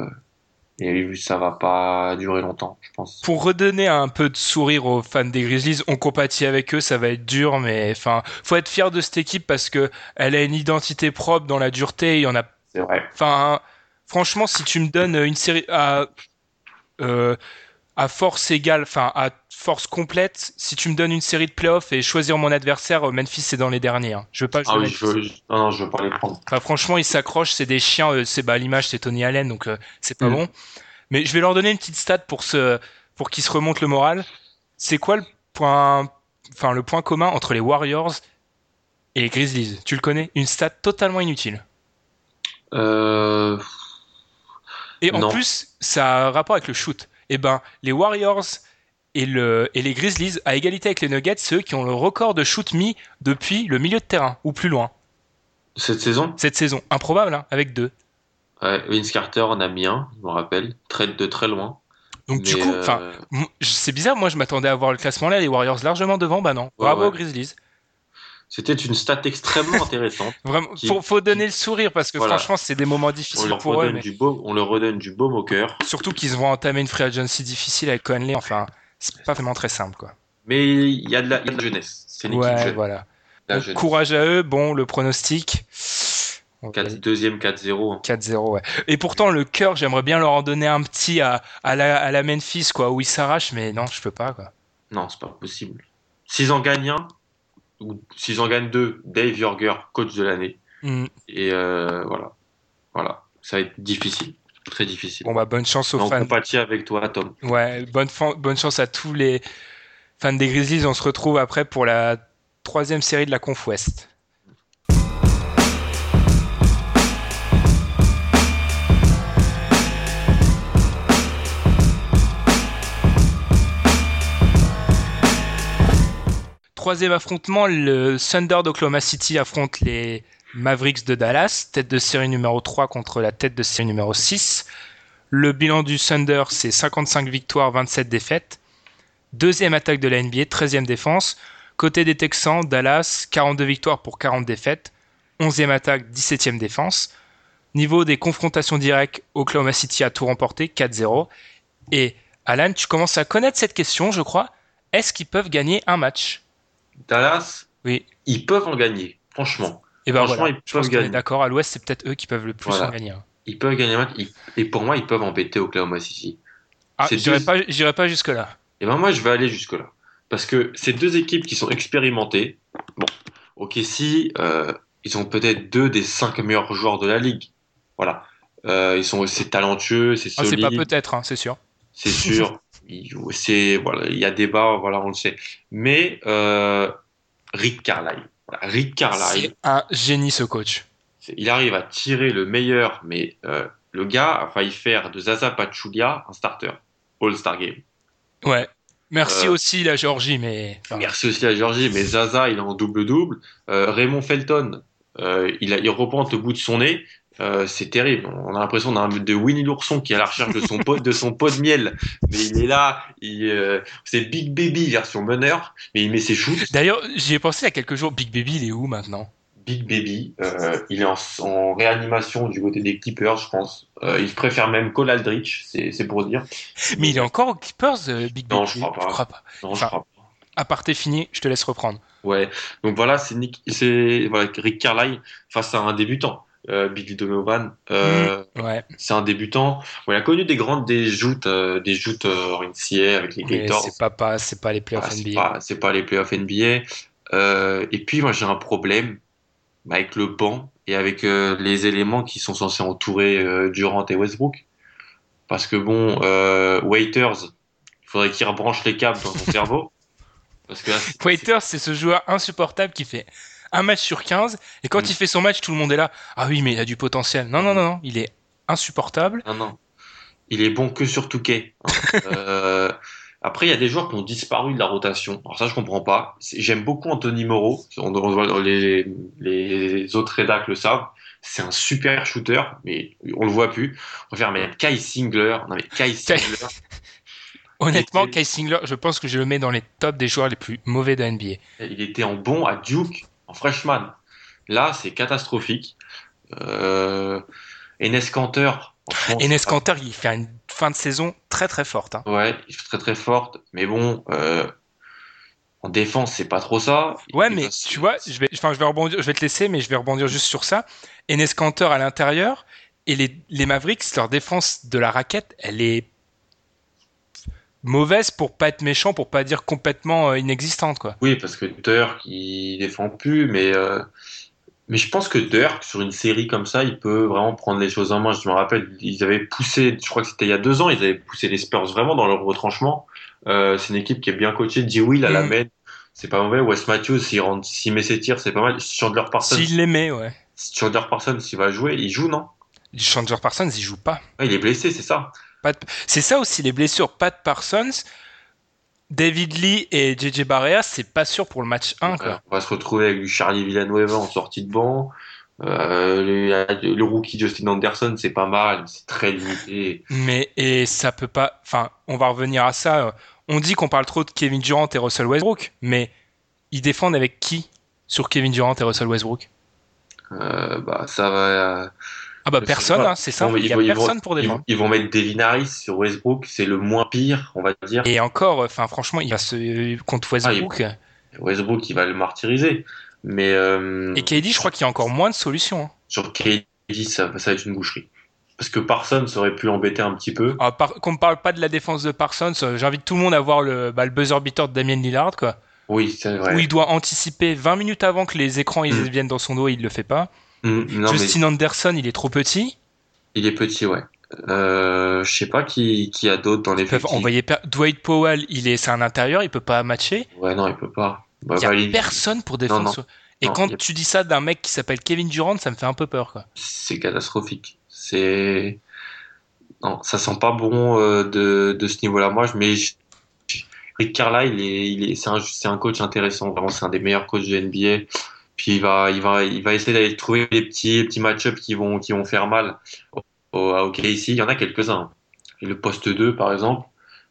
B: et ça va pas durer longtemps, je pense.
A: Pour redonner un peu de sourire aux fans des Grizzlies, on compatit avec eux, ça va être dur, mais enfin, faut être fier de cette équipe parce que elle a une identité propre dans la dureté. Il y en a
B: C'est vrai.
A: Enfin, franchement, si tu me donnes une série à, euh, à force égale, enfin à force complète, si tu me donnes une série de playoffs et choisir mon adversaire, euh, Memphis c'est dans les derniers. hein. Je veux pas.
B: Ah
A: jouer
B: oui, je veux, je- non, non, je veux pas les prendre.
A: Enfin, franchement, ils s'accrochent, c'est des chiens. euh, c'est bah à l'image, c'est Tony Allen, donc euh, c'est pas
B: Mm.
A: bon. Mais je vais leur donner une petite stat pour qu'ils se remontent le moral. C'est quoi le point, enfin le point commun entre les Warriors et les Grizzlies? Tu le connais? Une stat totalement inutile.
B: Euh,
A: Et en
B: Non.
A: plus, ça a un rapport avec le shoot. Et ben, les Warriors et, le, et les Grizzlies, à égalité avec les Nuggets, c'est eux qui ont le record de shoot mis depuis le milieu de terrain, ou plus loin,
B: cette saison,
A: cette saison. Improbable, hein, avec deux.
B: ouais, Vince Carter en a mis un, je me rappelle, très, de très loin.
A: Donc du
B: Mais,
A: coup,
B: euh,
A: c'est bizarre, moi je m'attendais à voir le classement là, les Warriors largement devant, bah non. Bravo
B: ouais.
A: aux Grizzlies.
B: C'était une stat extrêmement intéressante.
A: Vraiment,
B: Qui-
A: faut, faut donner le sourire parce que
B: Voilà.
A: franchement, c'est des moments
B: On
A: difficiles
B: leur,
A: pour eux,
B: redonne
A: mais
B: du beau, on leur redonne du baume au cœur.
A: surtout qu'ils vont entamer une free agency difficile avec Conley. Enfin, c'est pas vraiment très simple, quoi.
B: Mais il y a de la, y a de la jeunesse. C'est une
A: Ouais,
B: jeune.
A: voilà.
B: La
A: Donc,
B: jeunesse.
A: courage à eux. Bon, le pronostic. On
B: deuxième 4-0.
A: 4-0, ouais. Et pourtant, le cœur, j'aimerais bien leur en donner un petit à, à, la, à la Memphis, quoi, où ils s'arrachent, mais non, je peux pas, quoi.
B: Non, c'est pas possible. S'ils en gagnent un, ou s'ils en gagnent deux, Dave Yorger, coach de l'année.
A: Hmm.
B: Et euh, voilà. Voilà. Ça va être difficile. Très difficile.
A: Bon, bah, bonne chance aux
B: on
A: fans.
B: avec toi, Tom.
A: Ouais, bonne, bonne chance à tous les fans des Grizzlies. On se retrouve après pour la troisième série de la Conf West. Troisième affrontement, le Thunder d'Oklahoma City affronte les Mavericks de Dallas, tête de série numéro 3 contre la tête de série numéro 6. Le bilan du Thunder, c'est 55 victoires, 27 défaites. Deuxième attaque de la NBA, 13e défense. Côté des Texans, Dallas, 42 victoires pour 40 défaites. 11e attaque, 17e défense. Niveau des confrontations directes, Oklahoma City a tout remporté, 4-0. Et Alan, tu commences à connaître cette question, je crois. Est-ce qu'ils peuvent gagner un match?
B: Dallas,
A: Oui.
B: ils peuvent en gagner. Franchement.
A: Et ben
B: Franchement,
A: voilà,
B: ils
A: je
B: peuvent gagner.
A: d'accord. À l'Ouest, c'est peut-être eux qui peuvent le plus
B: Voilà.
A: en gagner. un.
B: Ils peuvent gagner un match. Ils- Et pour moi, ils peuvent embêter Oklahoma City.
A: Ah, j'irai
B: deux-
A: pas, pas jusque là.
B: Et ben moi, je vais aller jusque-là. Parce que ces deux équipes qui sont expérimentées, bon, ok, si, euh, ils ont peut-être deux des cinq meilleurs joueurs de la ligue. Voilà. Euh, ils sont c'est talentueux, c'est
A: Ah, c'est
B: solide,
A: pas peut-être, hein, c'est sûr.
B: c'est sûr. Il- c'est voilà, il y a débat, voilà, on le sait. Mais euh, Rick Carlisle, voilà, Rick Carlisle,
A: C'est un génie ce coach.
B: il arrive à tirer le meilleur, mais euh, le gars a failli faire de Zaza Pachulia un starter, All-Star Game.
A: Ouais. Merci
B: Euh,
A: aussi la Géorgie, mais enfin,
B: Merci aussi à Georgie, mais Zaza, il est en double-double. Raymond Felton, il, a, il reprend au bout de son nez. Euh, c'est terrible. On a l'impression d'un de Winnie l'ourson qui est à la recherche de son pot de son pot de miel. Mais il est là. Euh, c'est Big Baby version meneur, mais il met ses shoots.
A: D'ailleurs, j'y ai pensé il y a quelques jours. Big Baby, il est où maintenant?
B: Big Baby, euh, il est en, en réanimation du côté des Clippers, je pense. Il préfère même Cole Aldrich, c'est pour dire.
A: Mais il est encore aux Clippers, Big Baby
B: Non, je crois pas.
A: Je crois pas.
B: Non, je
A: Enfin,
B: crois pas.
A: Aparté fini, je te laisse reprendre.
B: Ouais. Donc voilà, c'est Nick, c'est voilà, Rick Carlisle face à un débutant. Euh, Billy Donovan, euh,
A: Ouais,
B: c'est un débutant. Bon, il a connu des grandes des joutes, euh, des joutes euh, en NCAA avec les Gators.
A: c'est pas, pas, c'est pas les playoffs
B: Ah, c'est
A: NBA.
B: pas, c'est pas les playoffs NBA. Euh, et puis moi j'ai un problème avec le banc et avec les éléments qui sont censés entourer Durant et Westbrook. Parce que bon, Waiters, il faudrait qu'il rebranche les câbles dans son cerveau. Parce que là,
A: Waiters, c'est ce joueur insupportable qui fait un match sur 15 et quand
B: Mm.
A: il fait son match, tout le monde est là. Ah oui, mais il a du potentiel. Non, non, non, non, il est insupportable.
B: Non, non. Il est bon que sur Touquet. hein. Euh, après, il y a des joueurs qui ont disparu de la rotation. Alors ça, je comprends pas. J'aime beaucoup Anthony Moreau. On, les, les autres rédacs le savent. C'est un super shooter, mais on le voit plus. On va faire mettre Kai Singler. Non mais Kai Singler.
A: Honnêtement, Kai Singler, je pense que je le mets dans les tops des joueurs les plus mauvais de NBA.
B: Il était en bon à Duke, en freshman. Là, c'est catastrophique. Euh, Enes Kanter.
A: Enes Kanter, il fait une fin de saison très très forte. hein.
B: Ouais, très très forte. Mais bon, euh, en défense, c'est pas trop ça.
A: Ouais, mais tu vois, je vais, enfin, je vais rebondir, je vais te laisser, mais je vais rebondir juste sur ça. Enes Kanter à l'intérieur et les, les Mavericks, leur défense de la raquette, elle est mauvaise pour pas être méchant, pour pas dire complètement euh, inexistante, quoi.
B: Oui, parce que Dirk, il défend plus, mais, euh, mais je pense que Dirk, sur une série comme ça, il peut vraiment prendre les choses en main. Je me rappelle, ils avaient poussé, je crois que c'était il y a deux ans, ils avaient poussé les Spurs vraiment dans leur retranchement. Euh, c'est une équipe qui est bien coachée. D. Will à la
A: Mm.
B: main, c'est pas mauvais. Wes Matthews, s'il rentre- s'il met ses tirs, c'est pas mal. Chandler Parsons,
A: S'il l'aimait, ouais.
B: Chandler Parsons, s'il va jouer, il joue, non?
A: Chandler Parsons, il joue pas.
B: Ah, il est blessé, c'est ça?
A: Pas de- C'est ça aussi, les blessures. Pat Parsons, David Lee et JJ Barrea, c'est pas sûr pour le match 1,
B: Euh,
A: quoi.
B: on va se retrouver avec du Charlie Villanueva en sortie de banc. Euh, le, le rookie Justin Anderson, c'est pas mal, c'est très limité.
A: Mais, et ça peut pas, enfin, on va revenir à ça. On dit qu'on parle trop de Kevin Durant et Russell Westbrook, mais ils défendent avec qui sur Kevin Durant et Russell Westbrook?
B: Euh, bah, ça va.
A: Ah bah personne, hein, c'est ça.
B: Bon,
A: Il y a
B: vont- vont-
A: personne pour
B: ils
A: défendre.
B: vont, ils vont mettre Devin Harris sur Westbrook, c'est le moins pire, on va dire.
A: Et encore, enfin, franchement, il va se contre Westbrook.
B: Westbrook, il va le martyriser. Mais euh,
A: Et KD, je crois qu'il y a encore moins de solutions. hein.
B: sur KD, ça, ça va être une boucherie. Parce que Parsons aurait pu embêter un petit peu.
A: Ah, par- qu'on ne parle pas de la défense de Parsons, euh, j'invite tout le monde à voir le, bah, le buzzer beater de Damien Lillard, quoi.
B: Oui, c'est vrai.
A: Où il doit anticiper 20 minutes avant que les écrans ils
B: Mm.
A: viennent dans son dos et il le fait pas.
B: Mm, non, mais
A: Justin Anderson, il est trop petit.
B: il est petit, ouais. Euh, je sais pas qui, qui a d'autres dans les
A: Ils peuvent envoyer Dwight Powell, il est, c'est un intérieur, il peut pas matcher.
B: Ouais, non, il peut pas. Bah,
A: Il y a personne pour défendre.
B: non.
A: Et
B: Non,
A: quand
B: a-
A: tu dis ça d'un mec qui s'appelle Kevin Durant, ça me fait un peu peur, quoi.
B: c'est catastrophique. C'est non, ça sent pas bon euh, de, de ce niveau-là. Moi, je mais je- Rick Carlisle, il est, il est, c'est un, c'est un coach intéressant. Vraiment, c'est un des meilleurs coachs de NBA. Puis il va, il va, il va essayer d'aller trouver les petits, petits match-ups qui vont, qui vont faire mal au, à OKC. Il y en a quelques-uns. Le poste 2, par exemple,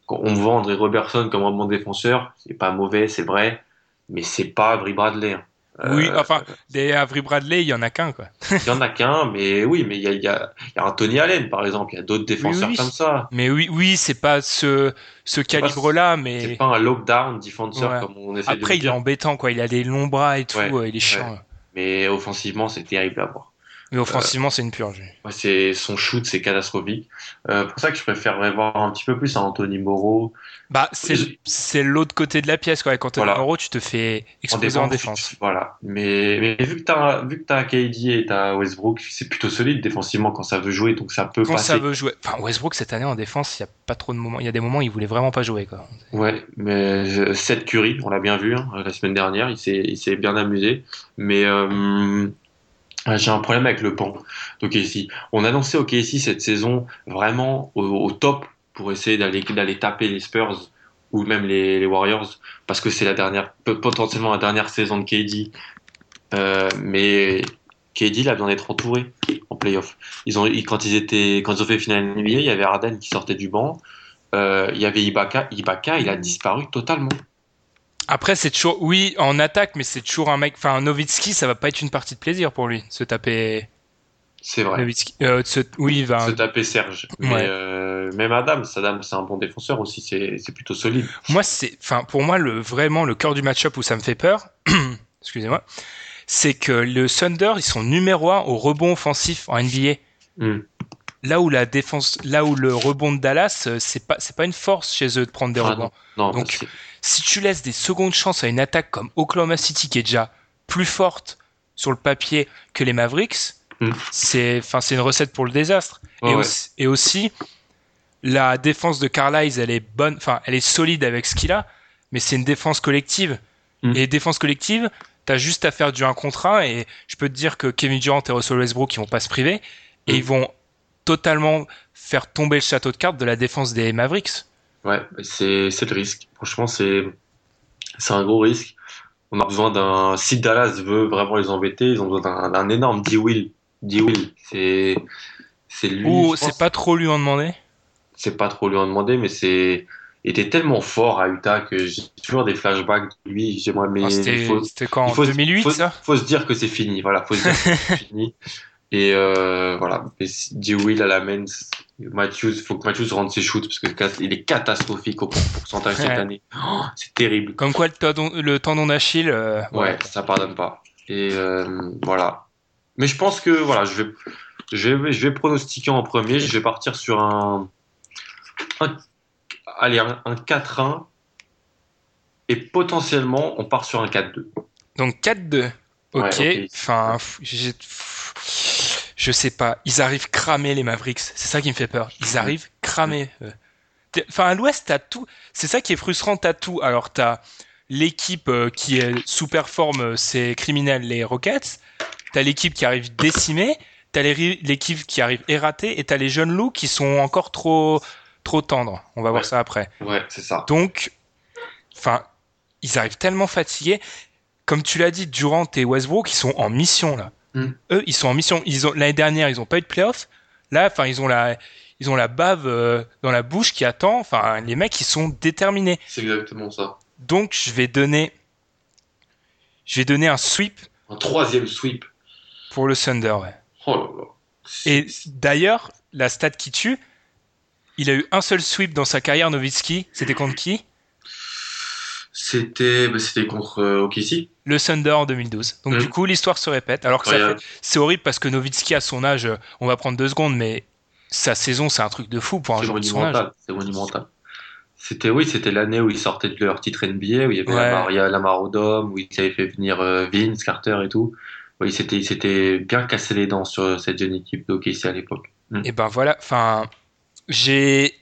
B: quand on vend André Robertson comme un bon défenseur, c'est pas mauvais, c'est vrai, mais c'est pas Avery Bradley. hein.
A: Oui,
B: Euh,
A: enfin, des Avery Bradley, il y en a qu'un, quoi.
B: il y en a qu'un, mais oui, mais il y a, il y, a, il y a un Tony Allen, par exemple. Il y a d'autres défenseurs
A: oui.
B: comme ça.
A: Mais oui, oui, c'est pas ce, ce calibre-là,
B: C'est
A: mais
B: pas un lockdown defenseur
A: Ouais.
B: comme on essaie
A: après,
B: de
A: il est embêtant, quoi. Il a des longs bras et tout,
B: Ouais,
A: euh, il est chiant.
B: Mais offensivement, c'est terrible à voir.
A: Mais offensivement, c'est une purge.
B: Moi, c'est son shoot, c'est catastrophique. Euh, pour ça que je préférerais voir un petit peu plus à Anthony Moreau.
A: Bah, c'est, l'autre côté de la pièce, quoi. Quand t'es
B: Voilà.
A: euro, tu te fais exploser en
B: défense,
A: défense.
B: Voilà. Mais, mais vu que t'as, vu que t'as KD et t'as Westbrook, c'est plutôt solide défensivement quand ça veut jouer, donc ça peut
A: Quand
B: passer.
A: ça veut jouer. Enfin, Westbrook, cette année, en défense, il y a pas trop de moments. Il y a des moments où il voulait vraiment pas jouer, quoi.
B: Ouais, mais euh, Seth Curry, on l'a bien vu hein, la semaine dernière, il s'est, il s'est bien amusé. Mais euh, j'ai un problème avec le banc d'OKC. On annonçait OKC cette saison vraiment au, top pour essayer d'aller, taper les Spurs ou même les, Warriors parce que c'est la dernière, potentiellement la dernière saison de KD. Euh, mais KD, il a besoin d'être entouré en playoff. Ils ont, quand ils étaient, quand ils ont fait finale NBA, il y avait Arden qui sortait du banc. Euh, il y avait Ibaka. Ibaka, il a disparu totalement.
A: Après, c'est toujours, oui, en attaque, mais c'est toujours un mec, enfin, un Nowitzki, ça va pas être une partie de plaisir pour lui, se taper,
B: C'est vrai.
A: Euh, se- oui, il va,
B: Se taper Serge. Mais euh, même Adam, Adam, c'est un bon défenseur aussi. C'est plutôt solide.
A: moi, c'est, enfin, pour moi, le, vraiment, le cœur du match-up où ça me fait peur, excusez-moi, c'est que le Thunder, ils sont numéro un au rebond offensif en NBA.
B: Hmm.
A: Là où la défense, là où le rebond de Dallas, euh, c'est pas, c'est pas une force chez eux de prendre des
B: Ah,
A: rebonds.
B: Non,
A: Donc, si tu laisses des secondes chances à une attaque comme Oklahoma City qui est déjà plus forte sur le papier que les Mavericks,
B: Mm.
A: c'est enfin c'est une recette pour le désastre.
B: Ouais,
A: et,
B: ouais.
A: aussi, et aussi la défense de Carlisle, elle est bonne, enfin elle est solide avec ce qu'il a, mais c'est une défense collective.
B: Mm.
A: Et défense collective, t'as juste à faire du 1 contre 1 et je peux te dire que Kevin Durant et Russell Westbrook ils vont pas se priver et
B: Mm.
A: ils vont totalement faire tomber le château de cartes de la défense des Mavericks.
B: Ouais, c'est le risque. Franchement, c'est un gros risque. On a besoin d'un. Si Dallas veut vraiment les embêter, ils ont besoin d'un énorme D-Will. D-Will, c'est c'est lui.
A: Ou c'est pas trop lui en demander?
B: C'est pas trop lui en demander, mais c'est il était tellement fort à Utah que j'ai toujours des flashbacks de lui. J'aimerais, mais
A: Ah,
B: il
A: C'était quand
B: il faut-
A: 2008,
B: faut,
A: ça?
B: faut se dire que c'est fini. Voilà, faut se dire que c'est fini. Et euh, voilà, Et si Will à la main, Matthews, faut que Matthews rentre ses shoots parce que il est catastrophique au pourcentage cette
A: Ouais.
B: année. Oh, c'est terrible.
A: Comme quoi le tendon, le tendon d'Achille. euh,
B: Ouais, ça pardonne pas. Et euh, voilà. Mais je pense que voilà, je vais, je vais, je vais pronostiquer en premier. Je vais partir sur un, un allez, un, un 4-1 et potentiellement on part sur un 4-2.
A: Donc 4-2. Ok.
B: Ouais, ok.
A: Enfin, j'ai- je sais pas. Ils arrivent cramés les Mavericks. C'est ça qui me fait peur. Ils arrivent cramés. euh. Enfin, à l'Ouest, t'as tout. C'est ça qui est frustrant. T'as tout. Alors t'as l'équipe euh, qui est sous-performe, euh, c'est criminel, les Rockets. T'as l'équipe qui arrive décimée. T'as l'équipe qui arrive erratée. Et t'as les jeunes loups qui sont encore trop trop tendres. On va voir ça après.
B: Ouais, c'est ça.
A: Donc, enfin, ils arrivent tellement fatigués. Comme tu l'as dit, Durant et Westbrook, ils sont en mission là.
B: Mm.
A: Eux, ils sont en mission. Ils ont l'année dernière, ils ont pas eu de playoff. Là, enfin, ils ont la, ils ont la bave euh, dans la bouche qui attend. Enfin, les mecs, ils sont déterminés.
B: C'est exactement ça.
A: Donc, je vais donner, je vais donner un sweep
B: Un troisième sweep.
A: pour le Thunder. ouais.
B: Oh là là.
A: Et d'ailleurs, la stat qui tue, il a eu un seul sweep dans sa carrière, Nowitzki. C'était contre qui?
B: C'était, bah, c'était contre euh, OKC.
A: Le Thunder en 2012. Donc du coup, l'histoire se répète. Alors que fait- c'est horrible parce que Nowitzki à son âge, on va prendre deux secondes, mais sa saison, c'est un truc de fou pour un joueur de son âge.
B: C'est monumental. C'était oui, c'était l'année où ils sortaient de leur titre NBA, où il y avait
A: Ouais.
B: la Maria, la Marodome, où ils avaient fait venir euh, Vince Carter et tout. Oui, ils s'étaient, ils s'étaient bien cassé les dents sur cette jeune équipe de OKC à l'époque.
A: Et ben voilà. Enfin, j'ai,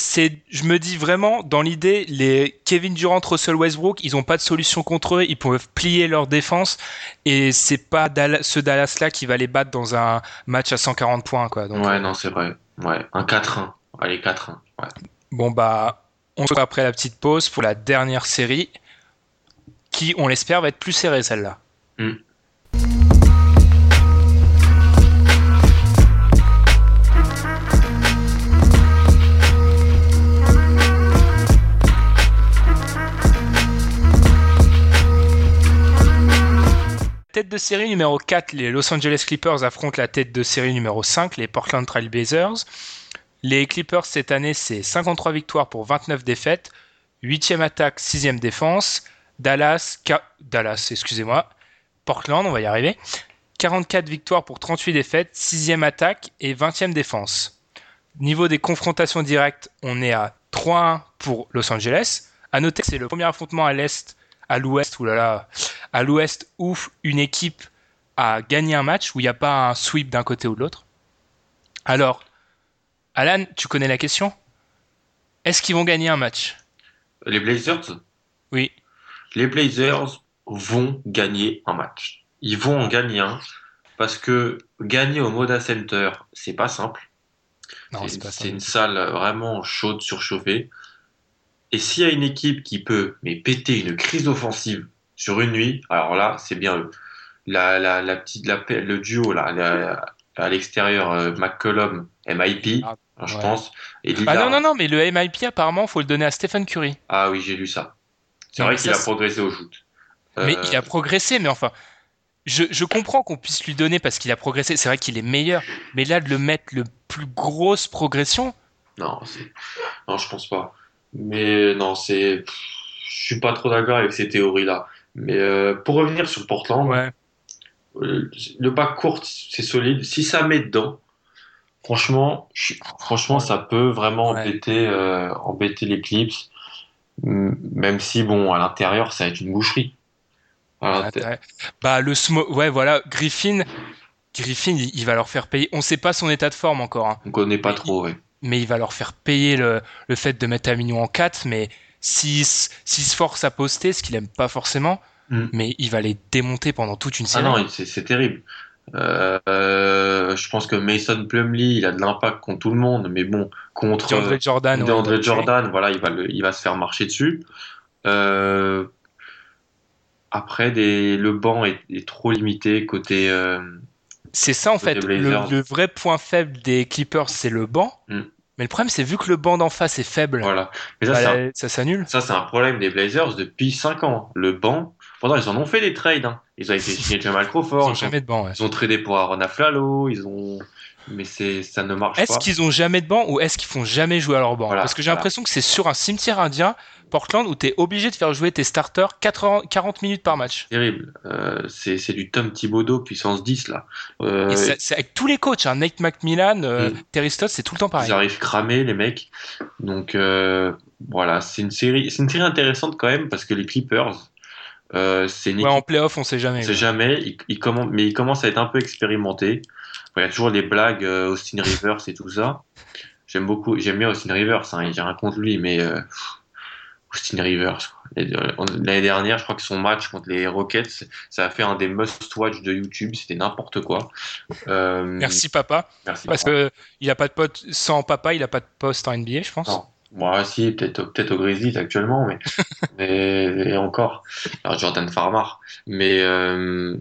A: c'est, je me dis vraiment dans l'idée, les Kevin Durant, Russell Westbrook, ils ont pas de solution contre eux. Ils peuvent plier leur défense et c'est pas Dallas- ce Dallas là qui va les battre dans un match à 140 points quoi. Donc
B: ouais, non, c'est vrai. Ouais, un 4-1. Allez, 4-1. Ouais.
A: Bon bah, on se retrouve après la petite pause pour la dernière série, qui, on l'espère, va être plus serrée celle-là.
B: Mm.
A: Tête de série numéro 4, les Los Angeles Clippers affrontent la tête de série numéro 5, les Portland Trail Blazers. Les Clippers cette année, c'est 53 victoires pour 29 défaites, 8e attaque, 6e défense. Dallas, Dallas, excusez-moi, Portland, on va y arriver. 44 victoires pour 38 défaites, 6e attaque et 20e défense. Niveau des confrontations directes, on est à 3-1 pour Los Angeles. À noter c'est le premier affrontement à l'Est, à l'Ouest, oulala, à l'Ouest où une équipe a gagné un match, où il n'y a pas un sweep d'un côté ou de l'autre. Alors, Alan, tu connais la question? Est-ce qu'ils vont gagner un match?
B: Les Blazers,
A: Oui.
B: les Blazers vont gagner un match. Ils vont en gagner un parce que gagner au Moda Center, c'est pas simple. C'est une salle vraiment chaude, surchauffée. Et s'il y a une équipe qui peut mais péter une crise offensive sur une nuit, alors là, c'est bien eux. La, la, la petite, la, le duo là, la- à l'extérieur, euh, McCollum, MIP,
A: Ah,
B: je
A: ouais.
B: pense. Et
A: Ah non, non, non, mais le MIP, apparemment, faut le donner à Stephen Curry.
B: Ah oui, j'ai lu ça. C'est vrai qu'il a progressé au shoot.
A: Mais
B: Euh,
A: il a progressé, mais enfin, je, je comprends qu'on puisse lui donner parce qu'il a progressé. C'est vrai qu'il est meilleur, mais là, de le mettre le plus grosse progression,
B: Non, non, je pense pas. Mais non, c'est. Je suis pas trop d'accord avec ces théories-là. Mais euh, pour revenir sur Portland,
A: ouais.
B: euh, le bac court, c'est solide. Si ça met dedans, franchement, je- franchement, ça peut vraiment
A: Ouais.
B: embêter, euh, embêter Même si, bon, à l'intérieur, ça va être une boucherie.
A: Bah, le smo ouais, voilà, Griffin, Griffin, il, il va leur faire payer. On sait pas son état de forme encore, hein,
B: On connaît pas
A: Mais
B: trop, ouais.
A: Mais il va leur faire payer le, le fait de mettre Amignon en 4, mais s'il se force à poster, ce qu'il aime pas forcément,
B: Mm.
A: mais il va les démonter pendant toute une
B: Ah
A: série.
B: non, c'est terrible. Euh, je pense que Mason Plumlee, il a de l'impact contre tout le monde, mais bon, contre
A: DeAndre Jordan. ouais,
B: DeAndre
A: donc,
B: Jordan, voilà, il va, le- il va se faire marcher dessus. Euh, après, des, le banc est, est trop limité côté.
A: C'est ça en fait. Le, vrai point faible des Clippers, c'est le banc.
B: Mm.
A: Mais le problème, c'est vu que le banc d'en face est faible,
B: voilà. Mais ça,
A: bah,
B: un-
A: ça s'annule.
B: ça, c'est un problème des Blazers depuis 5 ans. Le banc, pendant ils en ont fait des trades. Hein. Ils ont été signés Jamal Crawford, ils, ont,
A: jamais de banc. ouais.
B: ils ont tradé pour Aaron Aflalo, ils ont. Mais c'est, ça ne marche
A: Est-ce
B: pas.
A: qu'ils ont jamais de banc ou est-ce qu'ils font jamais jouer à leur banc?
B: Voilà,
A: Parce que j'ai
B: voilà.
A: l'impression que c'est sur un cimetière indien, Portland, où tu es obligé de faire jouer tes starters 80 40 minutes par match.
B: Terrible. Euh, c'est, c'est du Tom Thibodeau puissance 10 là. Euh,
A: Et c'est avec tous les coachs, hein, Nate McMillan, euh,
B: Mm.
A: Terry Stotts, c'est tout le temps pareil.
B: Ils arrivent cramés, les mecs. Donc voilà, c'est une série, c'est une série intéressante quand même parce que les Clippers, euh, c'est
A: Ouais, en playoff, on sait jamais.
B: on sait jamais, mais ils commencent à être un peu expérimentés. Il y a toujours les blagues Austin Rivers et tout ça. J'aime beaucoup, j'aime bien Austin Rivers, hein, j'ai rien contre lui, mais euh, pff, Austin Rivers. L'année dernière, je crois que son match contre les Rockets, ça a fait un des must-watch de YouTube. C'était n'importe quoi. Euh,
A: Merci papa,
B: Merci.
A: parce que il a pas de pote sans papa, il a pas de poste en NBA, je pense.
B: Non. Bon, si, peut-être peut-être au Grizzlies actuellement, mais, mais et encore. Alors, Jordan Farmar. Mais euh,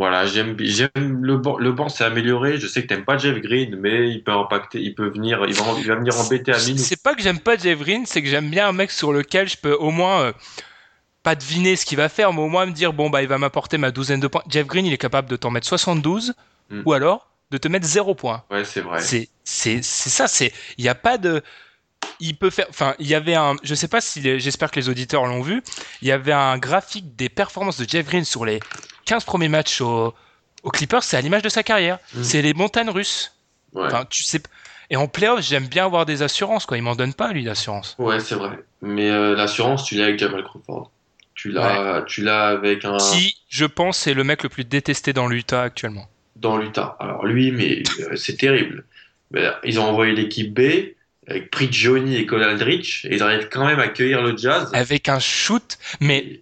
B: voilà, j'aime j'aime le banc. Le banc s'est amélioré. Je sais que t'aimes pas Jeff Green, mais il peut impacter, il peut venir, il va, il va venir embêter Amine.
A: C'est pas que j'aime pas Jeff Green, c'est que j'aime bien un mec sur lequel je peux au moins euh, pas deviner ce qu'il va faire, mais au moins me dire bon bah il va m'apporter ma douzaine de points. Jeff Green, il est capable de t'en mettre 72
B: Mm.
A: ou alors de te mettre 0 points.
B: Ouais, c'est vrai.
A: C'est c'est c'est ça, c'est il y a pas de il peut faire enfin il y avait un je sais pas si j'espère que les auditeurs l'ont vu, il y avait un graphique des performances de Jeff Green sur les 15 premiers matchs au aux Clippers, c'est à l'image de sa carrière.
B: Mm.
A: C'est les montagnes russes.
B: Ouais,
A: Enfin, tu sais et en playoff, j'aime bien avoir des assurances quoi, il m'en donne pas lui d'assurance.
B: ouais, c'est vrai. Mais euh, l'assurance, tu l'as avec Jamal Crawford. Tu l'as, tu l'as avec un
A: Qui, je pense, est le mec le plus détesté dans l'Utah actuellement.
B: dans l'Utah. Alors lui, mais euh, c'est terrible. Mais, ils ont envoyé l'équipe B avec Prigioni et Cole Aldrich et ils arrivent quand même à accueillir le Jazz.
A: Avec un shoot, mais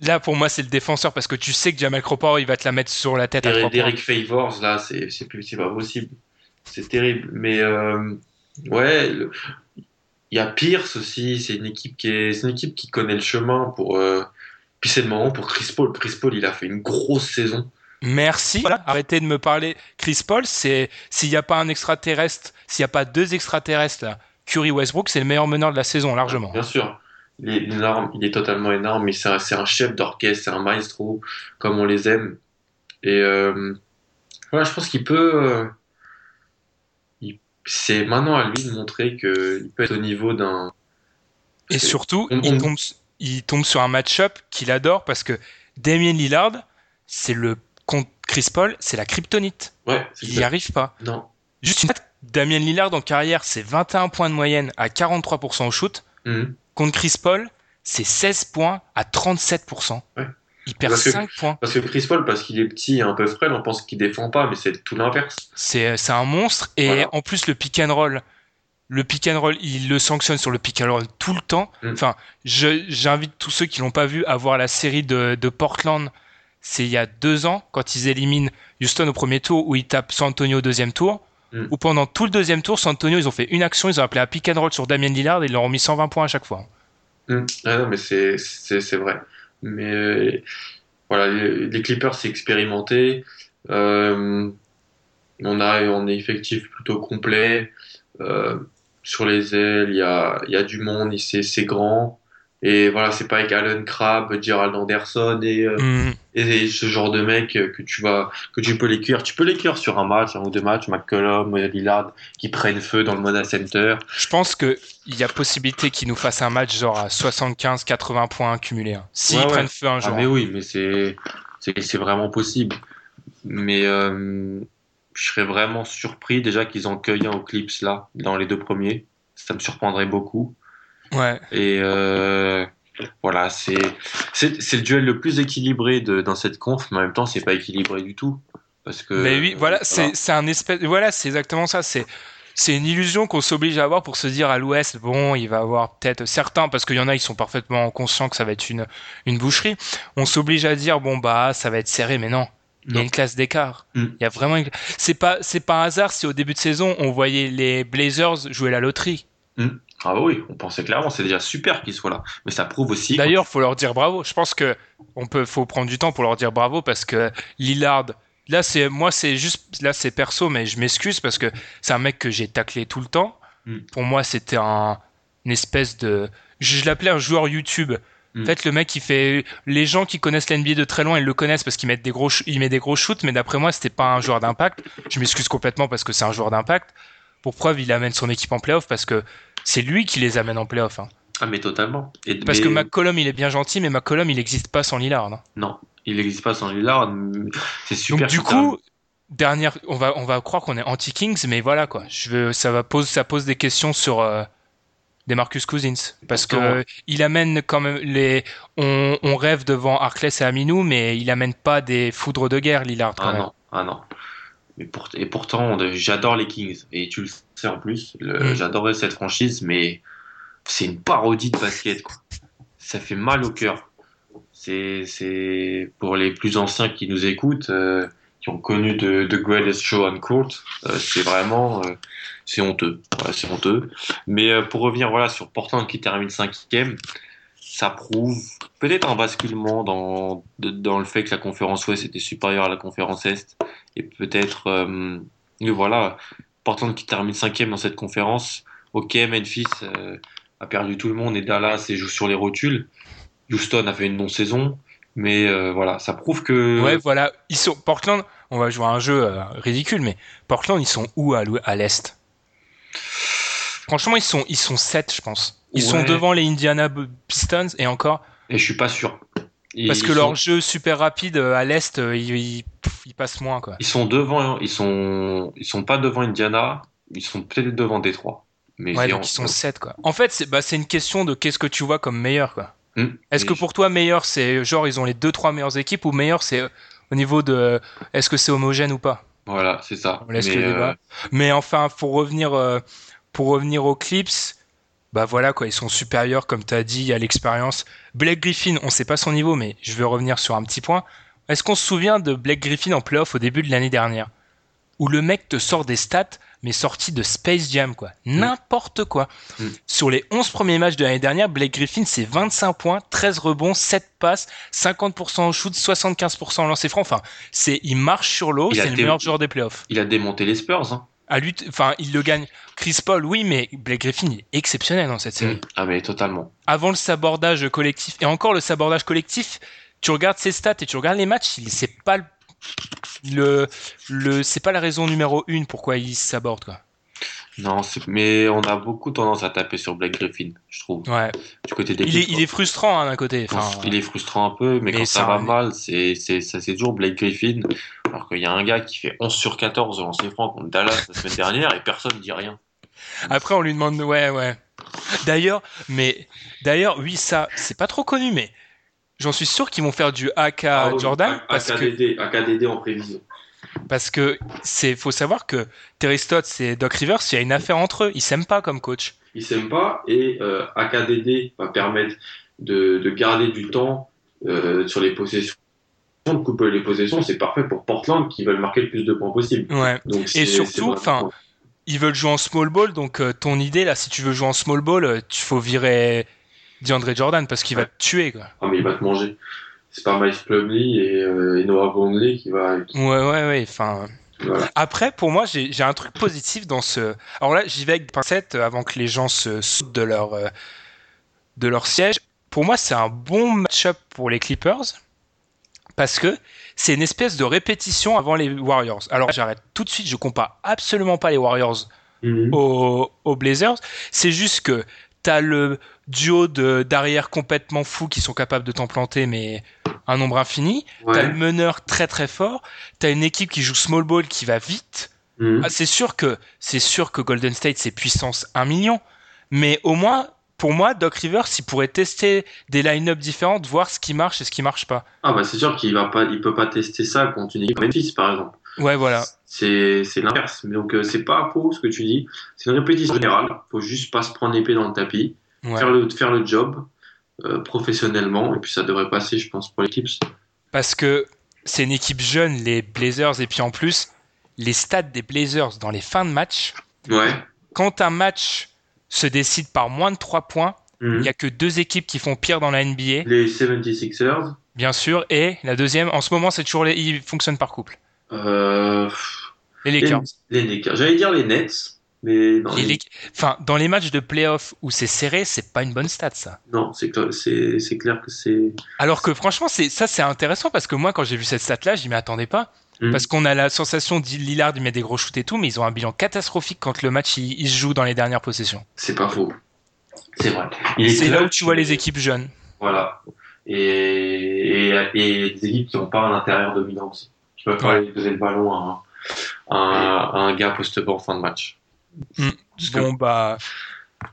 A: là pour moi c'est le défenseur parce que tu sais que Jamal Crawford il va te la mettre sur la tête à
B: Derek, Favors, là, c'est c'est plus, c'est pas possible. C'est terrible. Mais euh, ouais, il y a Pierce aussi. C'est une équipe qui est, une équipe qui connaît le chemin pour. euh, puis c'est le moment pour Chris Paul. Chris Paul, il a fait une grosse saison.
A: Merci. Voilà, arrêtez de me parler. Chris Paul, c'est s'il n'y a pas un extraterrestre, s'il n'y a pas deux extraterrestres là, Curry Westbrook, c'est le meilleur meneur de la saison largement.
B: Bien sûr. Il est énorme, il est totalement énorme, mais c'est un, chef d'orchestre, c'est un maestro, comme on les aime. Et euh, voilà, je pense qu'il peut. euh, c'est maintenant à lui de montrer qu'il peut être au niveau d'un.
A: Et surtout,
B: On-
A: il tombe, il tombe sur un match-up qu'il adore parce que Damien Lillard, c'est le Chris Paul, c'est la kryptonite.
B: Ouais,
A: Il n'y arrive pas.
B: Non.
A: Juste une Damien Lillard en carrière, c'est 21 points de moyenne à 43% au shoot.
B: Mhm.
A: Contre Chris Paul, c'est 16 points à 37%.
B: Ouais.
A: Il perd
B: Parce que-
A: 5 points.
B: Parce que Chris Paul, parce qu'il est petit et un peu frêle, on pense qu'il défend pas, mais c'est tout l'inverse.
A: C'est c'est un monstre. Et
B: Voilà.
A: en plus, le pick and roll, le pick and roll, il le sanctionne sur le pick and roll tout le temps.
B: Mm.
A: Enfin, j'invite tous ceux qui l'ont pas vu à voir la série de, de Portland. C'est il y a deux ans, quand ils éliminent Houston au premier tour, où ils tapent San Antonio au deuxième tour.
B: Mm.
A: Où pendant tout le deuxième tour, San Antonio, ils ont fait une action, ils ont appelé un pick and roll sur Damien Lillard et ils leur ont mis 120 points à chaque fois.
B: Mhm. Ah non, mais c'est c'est c'est vrai. Mais euh, voilà, les, les Clippers, c'est expérimenté. Euh, on a on est effectif plutôt complet. Euh, sur les ailes, il y a, y a du monde, c'est c'est grand. Et voilà, c'est pas avec Alan Crabb, Gerald Anderson et, euh,
A: Mm.
B: Et ce genre de mec que tu vas que tu peux les cuire. Tu peux les cuire sur un match, un ou deux matchs, McCollum, Lillard, qui prennent feu dans le Moda Center.
A: Je pense qu'il y a possibilité qu'ils nous fassent un match genre à 75-80 points cumulés. hein. S'ils
B: Ouais, ouais.
A: prennent feu un
B: Ah
A: jour.
B: mais oui, mais c'est c'est vraiment possible. Mais euh, je serais vraiment surpris déjà qu'ils en cueillent un au Clips là, dans les deux premiers. Ça me surprendrait beaucoup.
A: Ouais.
B: Et euh, voilà, c'est le duel le plus équilibré de, dans cette conf, mais en même temps, c'est pas équilibré du tout. Parce que,
A: Mais oui, voilà, c'est c'est un espèce, voilà, c'est exactement ça. C'est c'est une illusion qu'on s'oblige à avoir pour se dire à l'Ouest, bon, il va avoir peut-être certains, parce qu'il y en a, ils sont parfaitement conscients que ça va être une une boucherie. On s'oblige à dire, bon bah, ça va être serré, mais non. Il y a une classe d'écart.
B: Mm.
A: Il y a vraiment une... C'est pas, c'est pas un hasard si au début de saison, on voyait les Blazers jouer la loterie.
B: Ah bah oui, on pensait clairement, c'est déjà super qu'ils soient là. Mais ça prouve aussi.
A: D'ailleurs, faut leur dire bravo. Je pense que on peut, faut prendre du temps pour leur dire bravo parce que Lillard, là, c'est, moi, c'est juste, là, c'est perso, mais je m'excuse parce que c'est un mec que j'ai taclé tout le temps.
B: Mm.
A: Pour moi, c'était un, une espèce de, je, je l'appelais un joueur YouTube. En
B: Mm.
A: fait, le mec, il fait, les gens qui connaissent l'NBA de très loin, ils le connaissent parce qu'il met des gros, il met des gros shoots, mais d'après moi, c'était pas un joueur d'impact. Je m'excuse complètement parce que c'est un joueur d'impact. Pour preuve, il amène son équipe en playoff parce que c'est lui qui les amène en playoff. hein.
B: Ah mais totalement. Et,
A: Parce
B: mais-
A: que McCollum, il est bien gentil, mais McCollum, il n'existe pas sans Lillard. hein.
B: Non, il n'existe pas sans Lillard. C'est super.
A: Donc du coup, dernière, on va on va croire qu'on est anti Kings, mais voilà quoi. Je veux, ça va pose ça pose des questions sur euh, des Marcus Cousins parce que euh, il amène quand même les. On, on rêve devant Arkless et Aminou, mais il amène pas des foudres de guerre Lillard. Quand
B: Ah
A: même.
B: non, ah non. Pour- et pourtant, j'adore les Kings. Et tu le sais en plus, le-
A: Mm.
B: j'adorais cette franchise, mais c'est une parodie de basket. Quoi. Ça fait mal au cœur. C'est, pour les plus anciens qui nous écoutent, euh, qui ont connu de The Greatest Show on Court, euh, c'est vraiment, euh, c'est honteux. Voilà, c'est honteux. Mais pour revenir voilà sur Portland qui termine cinquième, ça prouve peut-être un basculement dans, dans le fait que la conférence Ouest était supérieure à la conférence Est. Et peut-être, voilà, Portland qui termine cinquième dans cette conférence. Ok, Memphis euh, a perdu tout le monde et Dallas et joue sur les rotules. Houston a fait une non-saison. Mais euh, voilà, ça prouve que.
A: Ouais, voilà. Ils sont Portland. On va jouer à un jeu euh, ridicule, mais Portland, ils sont où à, l'est? Franchement, ils sont ils sont 7 je pense. Ils sont devant les Indiana Pistons et encore.
B: Et je suis pas sûr. Ils,
A: Parce que
B: ils
A: leur
B: sont,
A: jeu super rapide euh, à l'est, euh, il, il, pff, il passe moins quoi.
B: ils sont devant, ils sont, ils sont pas devant Indiana, ils sont peut-être devant Détroit. Mais
A: Ouais, donc ils sont 7 quoi. En fait, c'est bah, une question de qu'est-ce que tu vois comme meilleur quoi.
B: Hmm.
A: Est-ce que pour toi meilleur c'est genre ils ont les deux trois meilleures équipes ou meilleur c'est euh, au niveau de est-ce que c'est homogène ou pas?
B: Voilà, c'est ça.
A: On laisse
B: Mais,
A: le
B: euh,
A: débat. Mais enfin pour revenir euh, pour revenir aux Clips, bah voilà quoi, ils sont supérieurs comme tu as dit à l'expérience. Blake Griffin, on sait pas son niveau mais je vais revenir sur un petit point. Est-ce qu'on se souvient de Blake Griffin en playoff au début de l'année dernière? Où le mec te sort des stats mais sorti de Space Jam quoi. N'importe quoi.
B: Mm.
A: Sur les 11 premiers matchs de l'année dernière, Blake Griffin c'est 25 points, 13 rebonds, 7 passes, 50% au shoot, 75% au lancer franc. Enfin, c'est il marche sur l'eau, c'est le meilleur joueur des playoffs.
B: Il a démonté les Spurs. Hein.
A: À enfin, il le gagne. Chris Paul, oui, mais Blake Griffin est exceptionnel dans cette série.
B: Ah mais totalement.
A: Avant le sabordage collectif et encore le sabordage collectif, tu regardes ses stats et tu regardes les matchs, il c'est pas le, le, le- c'est pas la raison numéro une pourquoi il saborde quoi.
B: Non, mais on a beaucoup tendance à taper sur Blake Griffin, je trouve.
A: Ouais.
B: Du côté des
A: Il est, il est frustrant hein, d'un côté. Enfin,
B: il est frustrant un peu, mais,
A: mais
B: quand ça va
A: un-
B: mal, c'est toujours Blake Griffin. Alors qu'il y a un gars qui fait 11 sur 14 au lancer franc contre Dallas la semaine dernière et personne dit rien.
A: Après, on lui demande, ouais, ouais. D'ailleurs, mais d'ailleurs, oui, ça, c'est pas trop connu, mais j'en suis sûr qu'ils vont faire du AK
B: Ah oui,
A: Jordan
B: A-
A: parce que
B: AKDD, AKDD en prévision.
A: parce que c'est faut savoir que Terry Stotts et Doc Rivers, il y a une affaire entre eux, ils s'aiment pas comme coach.
B: Ils s'aiment pas et euh, AKDD va permettre de, de garder du temps euh, sur les possessions. De couper les possessions, c'est parfait pour Portland qui veulent marquer le plus de points possible.
A: Ouais.
B: Donc,
A: Et surtout, enfin, Ils veulent jouer en small ball, donc euh, ton idée là, si tu veux jouer en small ball, euh, tu faut virer DeAndre Jordan parce qu'il va te tuer quoi.
B: Ah, mais il va te manger. C'est pas Miles Plumlee et, euh, et Noah Vonley qui va. qui-
A: Ouais, ouais, ouais. Enfin.
B: voilà.
A: Après, pour moi, j'ai un truc positif dans ce. Alors là, j'y vais avec des pincettes euh, avant que les gens se sautent de leur, de leur siège. Pour moi, c'est un bon match-up pour les Clippers parce que c'est une espèce de répétition avant les Warriors. Alors j'arrête tout de suite, je compare absolument pas les Warriors
B: Mhm.
A: aux, aux Blazers. C'est juste que t'as le duo de d'arrière complètement fou qui sont capables de t'en planter, mais un nombre infini. T'as le meneur très très fort. T'as une équipe qui joue small ball qui va vite.
B: Mhm.
A: Ah, c'est sûr que c'est sûr que Golden State c'est puissance 1 million, mais au moins pour moi Doc Rivers il pourrait tester des line-up différentes, voir ce qui marche et ce qui marche pas.
B: Ah bah c'est sûr qu'il va pas, il peut pas tester ça contre une équipe comme Memphis par exemple.
A: Ouais voilà.
B: C'est l'inverse. Donc euh, c'est pas faux ce que tu dis. C'est une répétition générale. Faut juste pas se prendre l'épée dans le tapis,
A: Ouais.
B: faire le faire le job euh, professionnellement et puis ça devrait passer je pense pour Clips.
A: Parce que c'est une équipe jeune, les Blazers, et puis en plus, les stats des Blazers dans les fins de match,
B: Ouais.
A: quand un match se décide par moins de 3 points, il
B: Mhm.
A: n'y a que deux équipes qui font pire dans la NBA,
B: Les 76ers.
A: bien sûr, et la deuxième, en ce moment, c'est toujours les, ils fonctionnent par couple.
B: Euh,
A: Les
B: les,
A: Lakers.
B: les Lakers. J'allais dire les Nets, mais non,
A: Les Enfin, dans les matchs de playoff où c'est serré, c'est pas une bonne stat, ça.
B: non, c'est cla- c'est c'est clair que c'est.
A: Alors que franchement, c'est ça, c'est intéressant parce que moi, quand j'ai vu cette stat-là, je m'y attendais pas.
B: Mhm.
A: Parce qu'on a la sensation de Lillard, il met des gros shoots et tout, mais ils ont un bilan catastrophique quand le match il, il se joue dans les dernières possessions.
B: C'est pas faux. C'est vrai.
A: C'est là où tu vois
B: mais-
A: les équipes jeunes.
B: Voilà. Et, et, et des équipes qui n'ont pas un intérieur dominant aussi. Qui peuvent pas
A: Ouais.
B: aller donner le ballon à un, à un, à un gars poste-bas en fin de match.
A: Mm.
B: Que-
A: Bon, bah,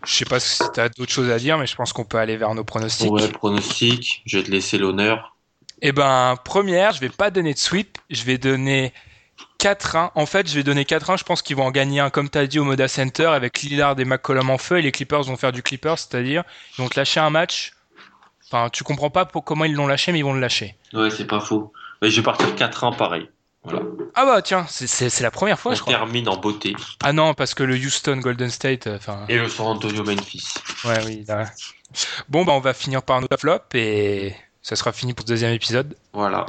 A: je sais pas si t'as d'autres choses à dire, mais je pense qu'on peut aller vers nos pronostics.
B: Ouais, pronostic, je vais te laisser l'honneur.
A: Eh ben, première, je vais pas donner de sweep, je vais donner 4-1. En fait, je vais donner 4-1. Je pense qu'ils vont en gagner un, comme tu as dit, au Moda Center avec Lillard et McCollum en feu. Et les Clippers vont faire du Clippers, c'est-à-dire ils vont te lâcher un match. Enfin, tu comprends pas pour comment ils l'ont lâché, mais ils vont le lâcher.
B: Ouais, c'est pas faux. Je vais partir 4-1 pareil. Voilà.
A: Ah bah tiens, c'est- la première fois,
B: On
A: je crois.
B: termine en beauté.
A: Ah non, parce que le Houston Golden State, euh, enfin,
B: Et le San Antonio Memphis.
A: ouais, oui. là. Bon, bah on va finir par nos flop et ça sera fini pour ce deuxième épisode.
B: Voilà.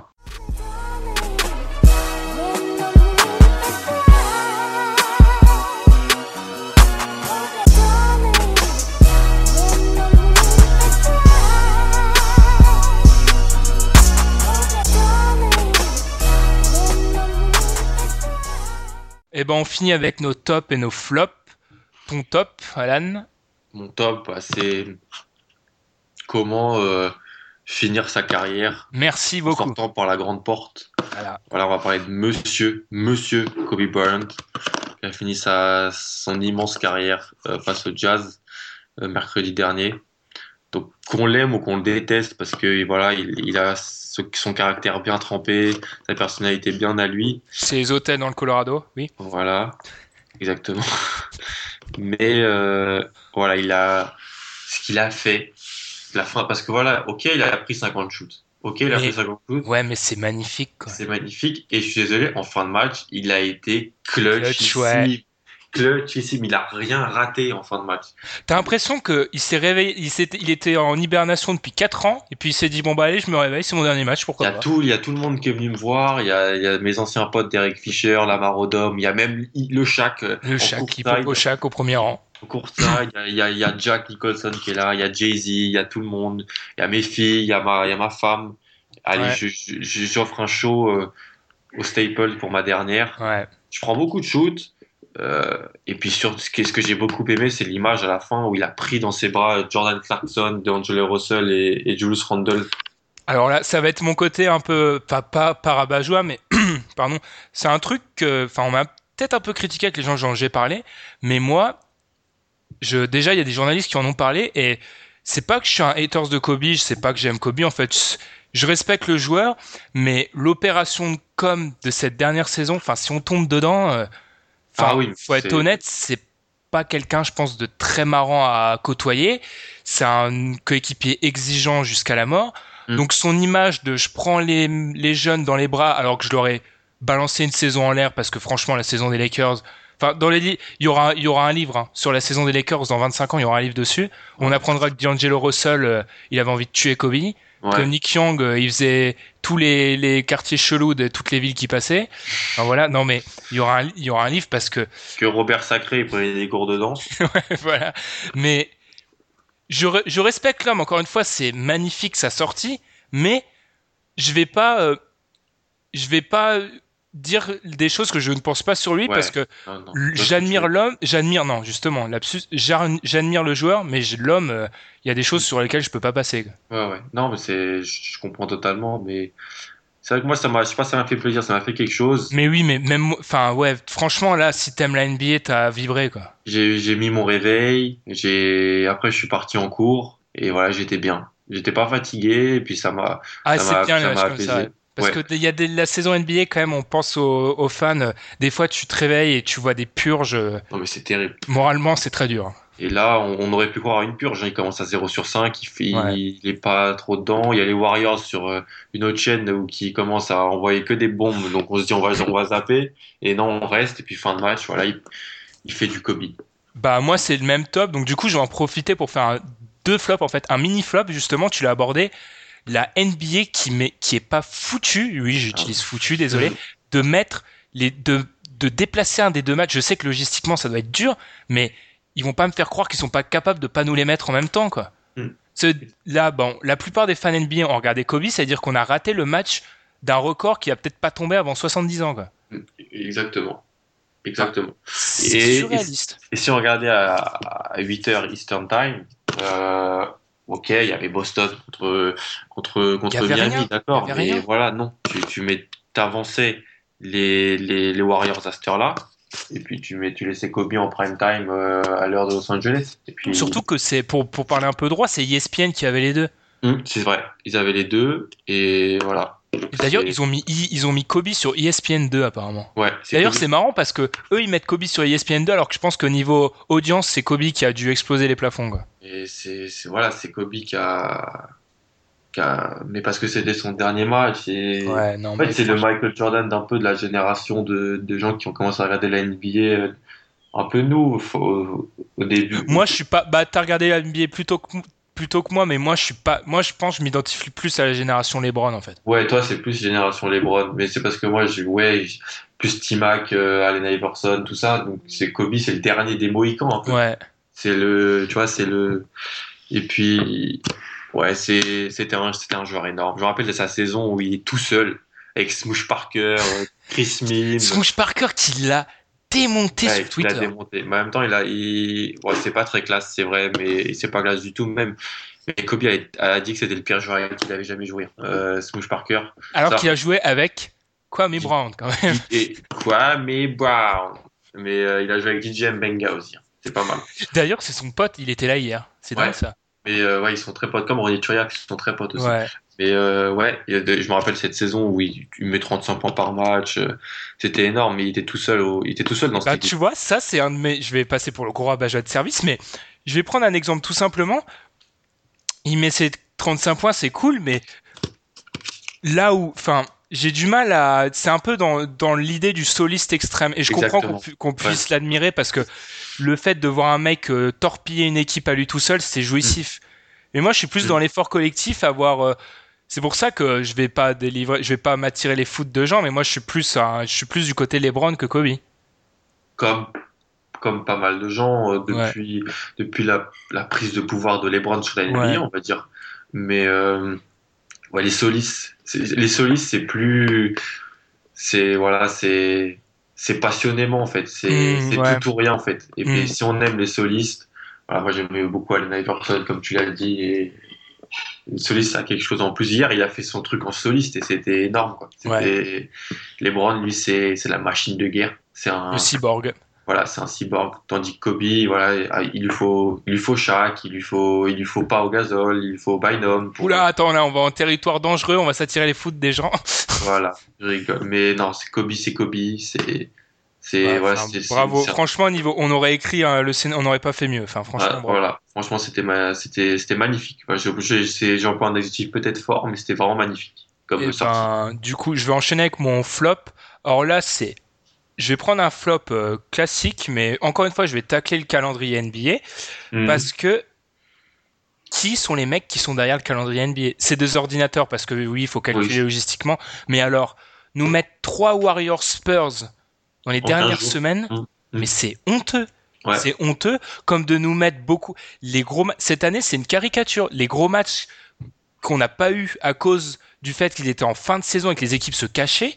A: Et ben on finit avec nos tops et nos flops. Ton top, Alan
B: Mon top, bah, c'est comment euh, finir sa carrière
A: Merci
B: en
A: beaucoup.
B: sortant par la grande porte.
A: Voilà.
B: Voilà, on va parler de monsieur, monsieur Kobe Bryant, qui a fini sa, son immense carrière euh, face au Jazz euh, mercredi dernier. Donc qu'on l'aime ou qu'on le déteste, parce que voilà, il, il a ce- son caractère bien trempé, sa personnalité bien à lui.
A: C'est les hôtels dans le Colorado, oui.
B: Voilà, exactement. Mais euh, voilà, il a ce qu'il a fait, la fin, parce que voilà, ok, il a pris 50 shoots. Ok, il a
A: Mais-
B: pris 50 shoots.
A: Ouais, mais c'est magnifique.
B: C'est magnifique. Et je suis désolé, en fin de match, il a été
A: Clutch,
B: clutchissime.
A: ouais.
B: Clutchissime. Il a rien raté en fin de match.
A: T'as l'impression que il s'est réveillé, il, était en hibernation depuis 4 ans, et puis il s'est dit bon bah allez, je me réveille, c'est mon dernier match,
B: Il y,
A: pourquoi
B: a
A: pas.
B: tout, il y a tout le monde qui est venu me voir. Il y a, il y a mes anciens potes Derek Fisher, Lamar Odom. Il y a même le Shaq. euh,
A: Le Shaq, qui au Shaq au premier rang.
B: Au courtside, il y a- y, Jack Nicholson qui est là. Il y a Jay-Z. Il y a tout le monde. Il y a mes filles. Il y a ma, il y a ma femme. Allez,
A: Ouais.
B: je- je- je- j'offre un show euh, au Staples pour ma dernière.
A: Ouais.
B: je prends beaucoup de shoots. Euh, et puis sur ce que, j'ai beaucoup aimé, c'est l'image à la fin où il a pris dans ses bras Jordan Clarkson, D'Angelo Russell et, et Julius Randle.
A: Alors là, ça va être mon côté un peu, pas, pas parabajois, mais pardon, c'est un truc que, enfin, on m'a peut-être un peu critiqué avec les gens dont j'ai parlé, mais moi, je, déjà, il y a des journalistes qui en ont parlé et c'est pas que je suis un haters de Kobe, c'est pas que j'aime Kobe, en fait, je, je respecte le joueur, mais l'opération de com de cette dernière saison, enfin, si on tombe dedans, euh, enfin,
B: Ah oui,
A: faut être honnête, c'est pas quelqu'un, je pense, de très marrant à côtoyer. C'est un coéquipier exigeant jusqu'à la mort.
B: Mm.
A: Donc son image de je prends les, les jeunes dans les bras alors que je leur ai balancé une saison en l'air parce que franchement la saison des Lakers, enfin dans les il y aura il y aura un livre hein, sur la saison des Lakers dans 25 ans, il y aura un livre dessus. On apprendra que D'Angelo Russell euh, il avait envie de tuer Kobe, que. Nick Young euh, il faisait tous les, les quartiers chelous de toutes les villes qui passaient. Enfin, voilà, non mais il y aura un, il y aura un livre parce que
B: Que Robert Sacré il prenait des cours de danse.
A: voilà. Mais je, re- je respecte l'homme. Encore une fois, c'est magnifique sa sortie, mais je vais pas, euh, je vais pas dire des choses que je ne pense pas sur lui
B: Ouais.
A: parce que l- j'admire l'homme, j'admire non justement lapsus, j'admire le joueur, mais l'homme, euh, il y a des choses sur lesquelles je peux pas passer.
B: Ouais, ouais. Non, mais c'est, je comprends totalement, mais c'est vrai que moi, ça m'a, je sais pas, ça m'a fait plaisir, ça m'a fait quelque chose.
A: Mais oui, mais même, enfin ouais, franchement là, si t'aimes la NBA, t'as vibré quoi.
B: J'ai, mis mon réveil, j'ai, après, je suis parti en cours, et voilà, j'étais bien. J'étais pas fatigué, et puis ça m'a,
A: Ah,
B: Ça
A: c'est
B: m'a- apaisé.
A: Parce
B: Ouais.
A: que il y a des, la saison NBA quand même, on pense aux, aux fans. Des fois, tu te réveilles et tu vois des purges.
B: non, mais c'est terrible.
A: Moralement, c'est très dur.
B: Et là, on, on aurait pu croire à une purge. hein. Il commence à 0 sur 5, il, fait,
A: Ouais.
B: il, est pas trop dedans. Il y a les Warriors sur euh, une autre chaîne où qui commencent à envoyer que des bombes. Donc on se dit on va, on va zapper. Et non, on reste. Et puis fin de match, voilà, il, il fait du Kobe.
A: Bah moi c'est le même top, donc du coup je vais en profiter pour faire un- deux flops en fait, un mini flop justement, tu l'as abordé, la NBA qui met, qui est pas foutu, oui j'utilise foutu, désolé, de mettre les, de, de déplacer un des deux matchs. Je sais que logistiquement ça doit être dur, mais ils vont pas me faire croire qu'ils sont pas capables de pas nous les mettre en même temps quoi. Ce- là bon, la plupart des fans NBA ont regardé Kobe, c'est-à-dire qu'on a raté le match d'un record qui a peut-être pas tombé avant 70 ans quoi.
B: Exactement. Exactement.
A: C'est
B: Et-
A: surréaliste.
B: Et si on regardait à, à 8h Eastern Time, euh, ok, il y avait Boston contre, contre, contre Miami, d'accord. Mais voilà, non. Tu, tu mets, t'avançais les, les, les Warriors à cette heure-là, et puis tu, mets, tu laissais Kobe en prime time euh, à l'heure de Los Angeles. Et puis,
A: Surtout que c'est pour pour parler un peu droit, c'est ESPN qui avait les deux.
B: Hum, c'est vrai, ils avaient les deux, et voilà.
A: D'ailleurs, ils ont mis ils ont mis Kobe sur E ESPN 2 apparemment.
B: Ouais,
A: D'ailleurs, c'est marrant parce que eux ils mettent Kobe sur E ESPN 2 alors que je pense que niveau audience, c'est Kobe qui a dû exploser les plafonds. Quoi.
B: Et c'est c'est- voilà, c'est Kobe qui a, qui a- mais parce que c'était son dernier match et
A: Ouais, non,
B: en fait c'est le Michael Jordan d'un peu de la génération de, de gens qui ont commencé à regarder la NBA euh, un peu nous au, au début.
A: Moi, je suis pas. Bah, t'as regardé la NBA plutôt que plutôt que moi, mais moi, je suis pas. Moi, je pense, que je m'identifie plus à la génération LeBron en fait.
B: Ouais, toi c'est plus génération LeBron, mais c'est parce que moi j'ai ouais plus T-Mac, euh, Allen Iverson, tout ça. Donc c'est Kobe, c'est le dernier des Mohicans un peu.
A: Ouais.
B: C'est le, tu vois, c'est le. Et puis, ouais, c'est, c'était un, c'était un joueur énorme. Je me rappelle de sa saison où il est tout seul avec Smoosh Parker, euh, Chris Mims.
A: Smoosh Parker qui l'a démonté
B: Ouais,
A: sur
B: il a
A: Twitter.
B: démonté. Mais en même temps, il a, il, ouais, c'est pas très classe, c'est vrai, mais c'est pas classe du tout même. Mais Kobe a, a dit que c'était le pire joueur avec qui il avait jamais joué. Euh, Smoosh Parker.
A: Alors
B: Ça.
A: qu'il a joué avec Kwame Brown quand même.
B: Et quoi, mais Brown. Mais euh, il a joué avec DJ Mbenga aussi. hein. C'est pas mal.
A: D'ailleurs, c'est son pote, il était là hier. C'est dingue
B: Ouais.
A: ça.
B: Mais euh, ouais, ils sont très potes, comme Ronny Turiak, ils sont très potes aussi.
A: Ouais.
B: Mais euh, ouais, je me rappelle cette saison où il, il met 35 points par match. euh, C'était énorme, mais il était tout seul. Au, il était tout seul dans cette
A: Bah,
B: équipe.
A: tu vois, ça, c'est un de mes. Je vais passer pour le gros rabat-joie de service, mais je vais prendre un exemple tout simplement. Il met ses 35 points, c'est cool, mais là où. Enfin, j'ai du mal à. C'est un peu dans, dans l'idée du soliste extrême. Et je comprends qu'on puisse l'admirer parce que le fait de voir un mec euh, torpiller une équipe à lui tout seul, c'est jouissif. Mais moi, je suis plus
B: Mm.
A: dans l'effort collectif, avoir. euh, c'est pour ça que je vais pas délivrer, je vais pas m'attirer les foot de gens, mais moi je suis plus, je suis plus du côté LeBron que Kobe.
B: Comme, comme pas mal de gens euh, depuis, depuis la, la prise de pouvoir de LeBron sur la NBA,
A: Ouais.
B: on va dire. Mais euh, ouais, les solistes, c'est- les solistes, c'est plus. C'est voilà, c'est c'est passionnément en fait. C'est
A: Mm, ouais.
B: tout ou rien en fait. Et puis si on aime les solistes, voilà, moi j'aimais beaucoup Allen Iverson comme tu l'as dit. Et soliste, a quelque chose en plus. Hier, il a fait son truc en soliste et c'était énorme. Quoi. LeBron, lui, c'est c'est la machine de guerre. C'est un
A: Le cyborg.
B: voilà, c'est un cyborg. Tandis que Kobe, voilà, il lui faut, il lui faut Shaq, il lui faut, il lui faut pas au gazole, il lui faut Bynum. pour-
A: Oula, attends, là, on va en territoire dangereux, on va s'attirer les foot des gens.
B: Voilà, je rigole. Mais non, c'est Kobe, c'est Kobe, c'est, c'est, voilà,
A: bravo. Franchement, niveau, on aurait écrit euh, le scén- on n'aurait pas fait mieux. Enfin, franchement,
B: voilà,
A: bravo.
B: voilà. franchement, c'était, ma- c'était, c'était magnifique. J'ai employé un adjectif peut-être fort, mais c'était vraiment magnifique. Comme sortie.
A: ben, du coup, je vais enchaîner avec mon flop. Alors là, c'est, je vais prendre un flop euh, classique, mais encore une fois, je vais tacler le calendrier NBA
B: Mhm.
A: parce que qui sont les mecs qui sont derrière le calendrier NBA C'est des ordinateurs parce que oui, il faut calculer
B: Oui.
A: logistiquement. Mais alors, nous mettre trois Warriors Spurs dans les
B: En
A: dernières
B: 15 jours.
A: semaines,
B: Mhm.
A: mais c'est honteux.
B: Ouais.
A: C'est honteux, comme de nous mettre beaucoup. Les gros cette année, c'est une caricature. Les gros matchs qu'on n'a pas eu à cause du fait qu'il était en fin de saison et que les équipes se cachaient.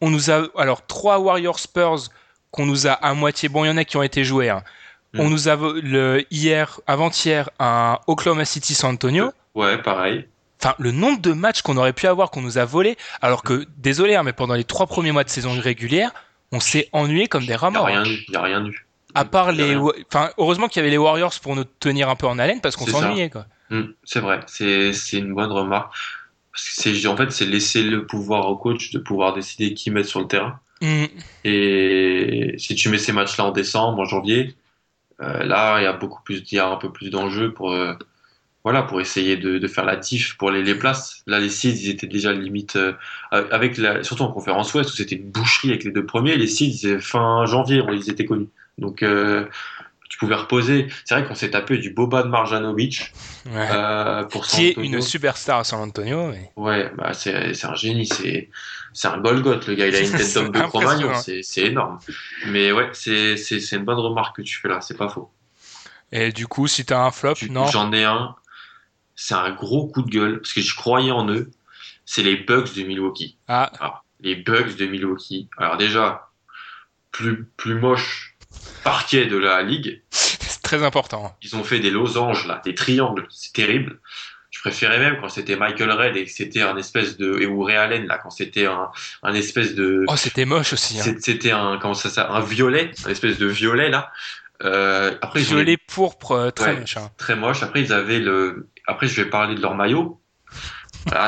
A: On nous a alors trois Warriors Spurs qu'on nous a à moitié. Bon, il y en a qui ont été joués. hein.
B: Mm.
A: On nous a le hier, avant-hier, un Oklahoma City San Antonio.
B: Ouais, pareil.
A: Enfin, le nombre de matchs qu'on aurait pu avoir qu'on nous a volés, alors que désolé, hein, mais pendant les trois premiers mois de saison régulière, on s'est ennuyé comme des rats
B: Il y a
A: morts.
B: rien eu, il y a rien eu.
A: À part les, enfin, heureusement qu'il y avait les Warriors pour nous tenir un peu en haleine parce qu'on s'ennuyait, quoi.
B: Hmm, c'est vrai, c'est une bonne remarque. C'est en fait c'est laisser le pouvoir au coach de pouvoir décider qui mettre sur le terrain.
A: Mm.
B: Et si tu mets ces matchs-là en décembre, en janvier, Euh, là, il y a beaucoup plus, il y a un peu plus d'enjeux pour, euh, voilà, pour essayer de, de faire la diff pour les, les places. Là, les Seeds, ils étaient déjà limite, euh, avec la, surtout en conférence Ouest où c'était une boucherie avec les deux premiers. Les Seeds, ils étaient fin janvier, ils étaient connus. Donc, euh, tu pouvais reposer. C'est vrai qu'on s'est tapé du Boban Marjanovic
A: Ouais.
B: euh, pour San
A: Qui est une superstar à San Antonio. mais-
B: Ouais, bah c'est c'est un génie, c'est c'est un Golgoth le gars, il a une tête d'homme de Cro-Magnon, c'est c'est énorme. Mais ouais, c'est c'est c'est une bonne remarque que tu fais là, c'est pas faux.
A: Et du coup, si t'as un flop,
B: Tu-
A: non.
B: J'en ai un, c'est un gros coup de gueule parce que je croyais en eux. C'est les Bucks de Milwaukee.
A: Ah,
B: Alors, les Bucks de Milwaukee. Alors déjà, plus plus moche parquet de la ligue.
A: c'est très important.
B: Ils ont fait des losanges là, des triangles, c'est terrible. Je préférais même quand c'était Michael Red et que c'était un espèce de et ou Ray Allen là quand c'était un, un espèce de
A: Oh, c'était moche aussi. Hein.
B: c'était un comment ça ça un violet, un espèce de violet là. Euh, après ils ont
A: Violet pourpre, euh, très
B: Ouais.
A: moche. hein.
B: très moche. Après ils avaient le après je vais parler de leur maillot.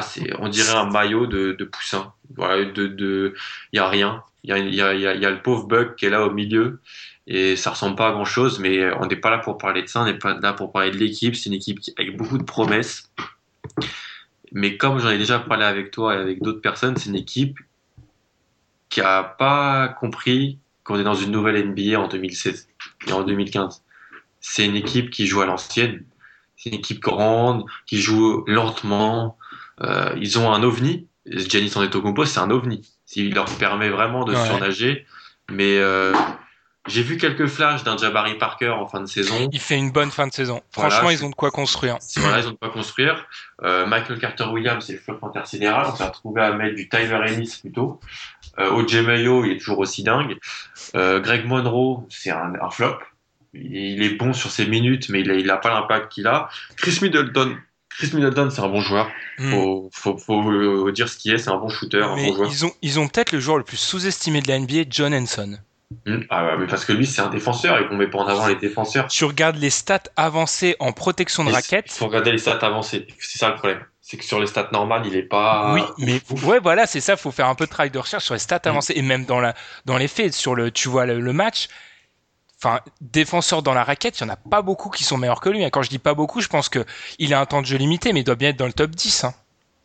B: C'est on dirait un maillot de, de poussin. Voilà, de de a rien. Il y a le pauvre Buck qui est là au milieu et ça ressemble pas à grand chose mais on n'est pas là pour parler de ça, on n'est pas là pour parler de l'équipe, c'est une équipe qui- avec beaucoup de promesses. Mais comme j'en ai déjà parlé avec toi et avec d'autres personnes, c'est une équipe qui a pas compris qu'on est dans une nouvelle NBA en 2016 et en 2015. C'est une équipe qui joue à l'ancienne. C'est une équipe grande, qui joue lentement. Euh, ils ont un ovni. Giannis Antetokounmpo, c'est un ovni. Il leur permet vraiment de
A: Ouais.
B: surnager. Mais euh, j'ai vu quelques flashs d'un Jabari Parker en fin de saison.
A: Il fait une bonne fin de saison.
B: Voilà,
A: Franchement, ils ont de quoi construire.
B: C'est voilà, ils ont de quoi construire. Euh, Michael Carter Williams, c'est le flop intersidéral. On s'est retrouvé à mettre du Tyler Ennis plutôt. Euh, OJ Mayo, il est toujours aussi dingue. Euh, Greg Monroe, c'est un, un flop. Il, il est bon sur ses minutes, mais il a, il a pas l'impact qu'il a. Chris Middleton, Chris Middleton, c'est un bon joueur.
A: Hmm.
B: Faut, faut, faut euh, dire ce qu'il est. C'est un bon shooter, un
A: Mais
B: bon joueur.
A: ils ont, ils ont peut-être le joueur le plus sous-estimé de la NBA, John Henson.
B: Hmm. Ah, mais parce que lui, c'est un défenseur et qu'on met pas en avant les défenseurs.
A: Tu regardes les stats avancées en protection de
B: Il
A: raquette.
B: faut regarder les stats avancées. C'est ça le problème. C'est que sur les stats normales, il est pas.
A: Oui, mais
B: ouf.
A: ouais, voilà, c'est ça. Faut faire un peu de travail de recherche sur les stats
B: Mm.
A: avancées et même dans la, dans les faits, sur le, tu vois le, le match. Enfin, défenseur dans la raquette, il y en a pas beaucoup qui sont meilleurs que lui. hein. Quand je dis pas beaucoup, je pense que il a un temps de jeu limité, mais il doit bien être dans le top 10. Hein.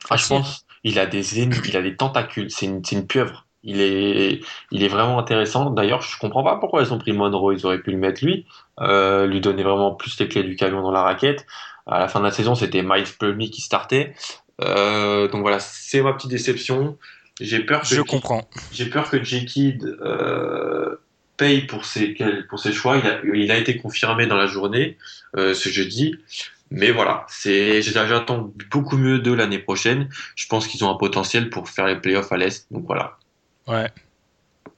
B: Ah, je pense. Il a des il a des tentacules. C'est une, c'est une pieuvre. Il est, il est vraiment intéressant. D'ailleurs, je comprends pas pourquoi ils ont pris Monroe. Ils auraient pu le mettre lui, euh, lui donner vraiment plus les clés du camion dans la raquette. À la fin de la saison, c'était Miles Plumlee qui startait. Euh, donc voilà, c'est ma petite déception. J'ai peur que
A: Je
B: J-
A: comprends.
B: j'ai peur que J-Kid euh, pour ses, choix. Il a, été confirmé dans la journée, euh, ce jeudi. Mais voilà, j'attends beaucoup mieux d'eux l'année prochaine. Je pense qu'ils ont un potentiel pour faire les playoffs à l'Est. Donc voilà.
A: Ouais.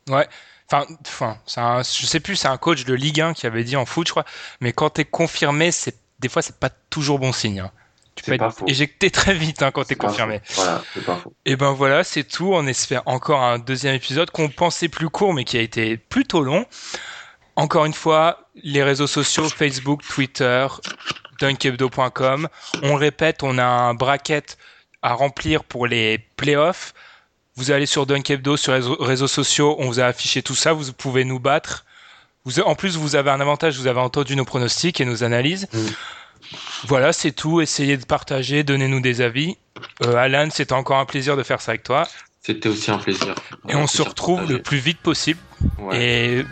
A: Ouais. Enfin, je sais plus, c'est un coach de Ligue 1 qui avait dit en foot, je crois. Mais quand t'es confirmé, c'est, des fois, c'est pas toujours bon signe. hein. Tu peux
B: pas
A: être
B: faux.
A: éjecté très vite hein, quand t'es confirmé.
B: faux. Voilà, c'est pas faux.
A: Et ben voilà, c'est tout. On espère encore un deuxième épisode qu'on pensait plus court, mais qui a été plutôt long. Encore une fois, les réseaux sociaux, Facebook, Twitter, dunkebdo.com. On répète, on a un bracket à remplir pour les playoffs. Vous allez sur Dunkebdo, sur les réseaux- sociaux, on vous a affiché tout ça, vous pouvez nous battre. Vous, en plus, vous avez un avantage, vous avez entendu nos pronostics et nos analyses.
B: Mm.
A: Voilà, c'est tout. Essayez de partager, donnez-nous des avis. Euh, Alan, c'était encore un plaisir de faire ça avec toi.
B: C'était aussi un plaisir.
A: Et
B: Un
A: on se retrouve le plus vite possible.
B: Ouais.
A: Et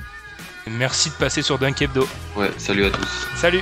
A: merci de passer sur Dunk Hebdo.
B: ouais, salut à tous.
A: Salut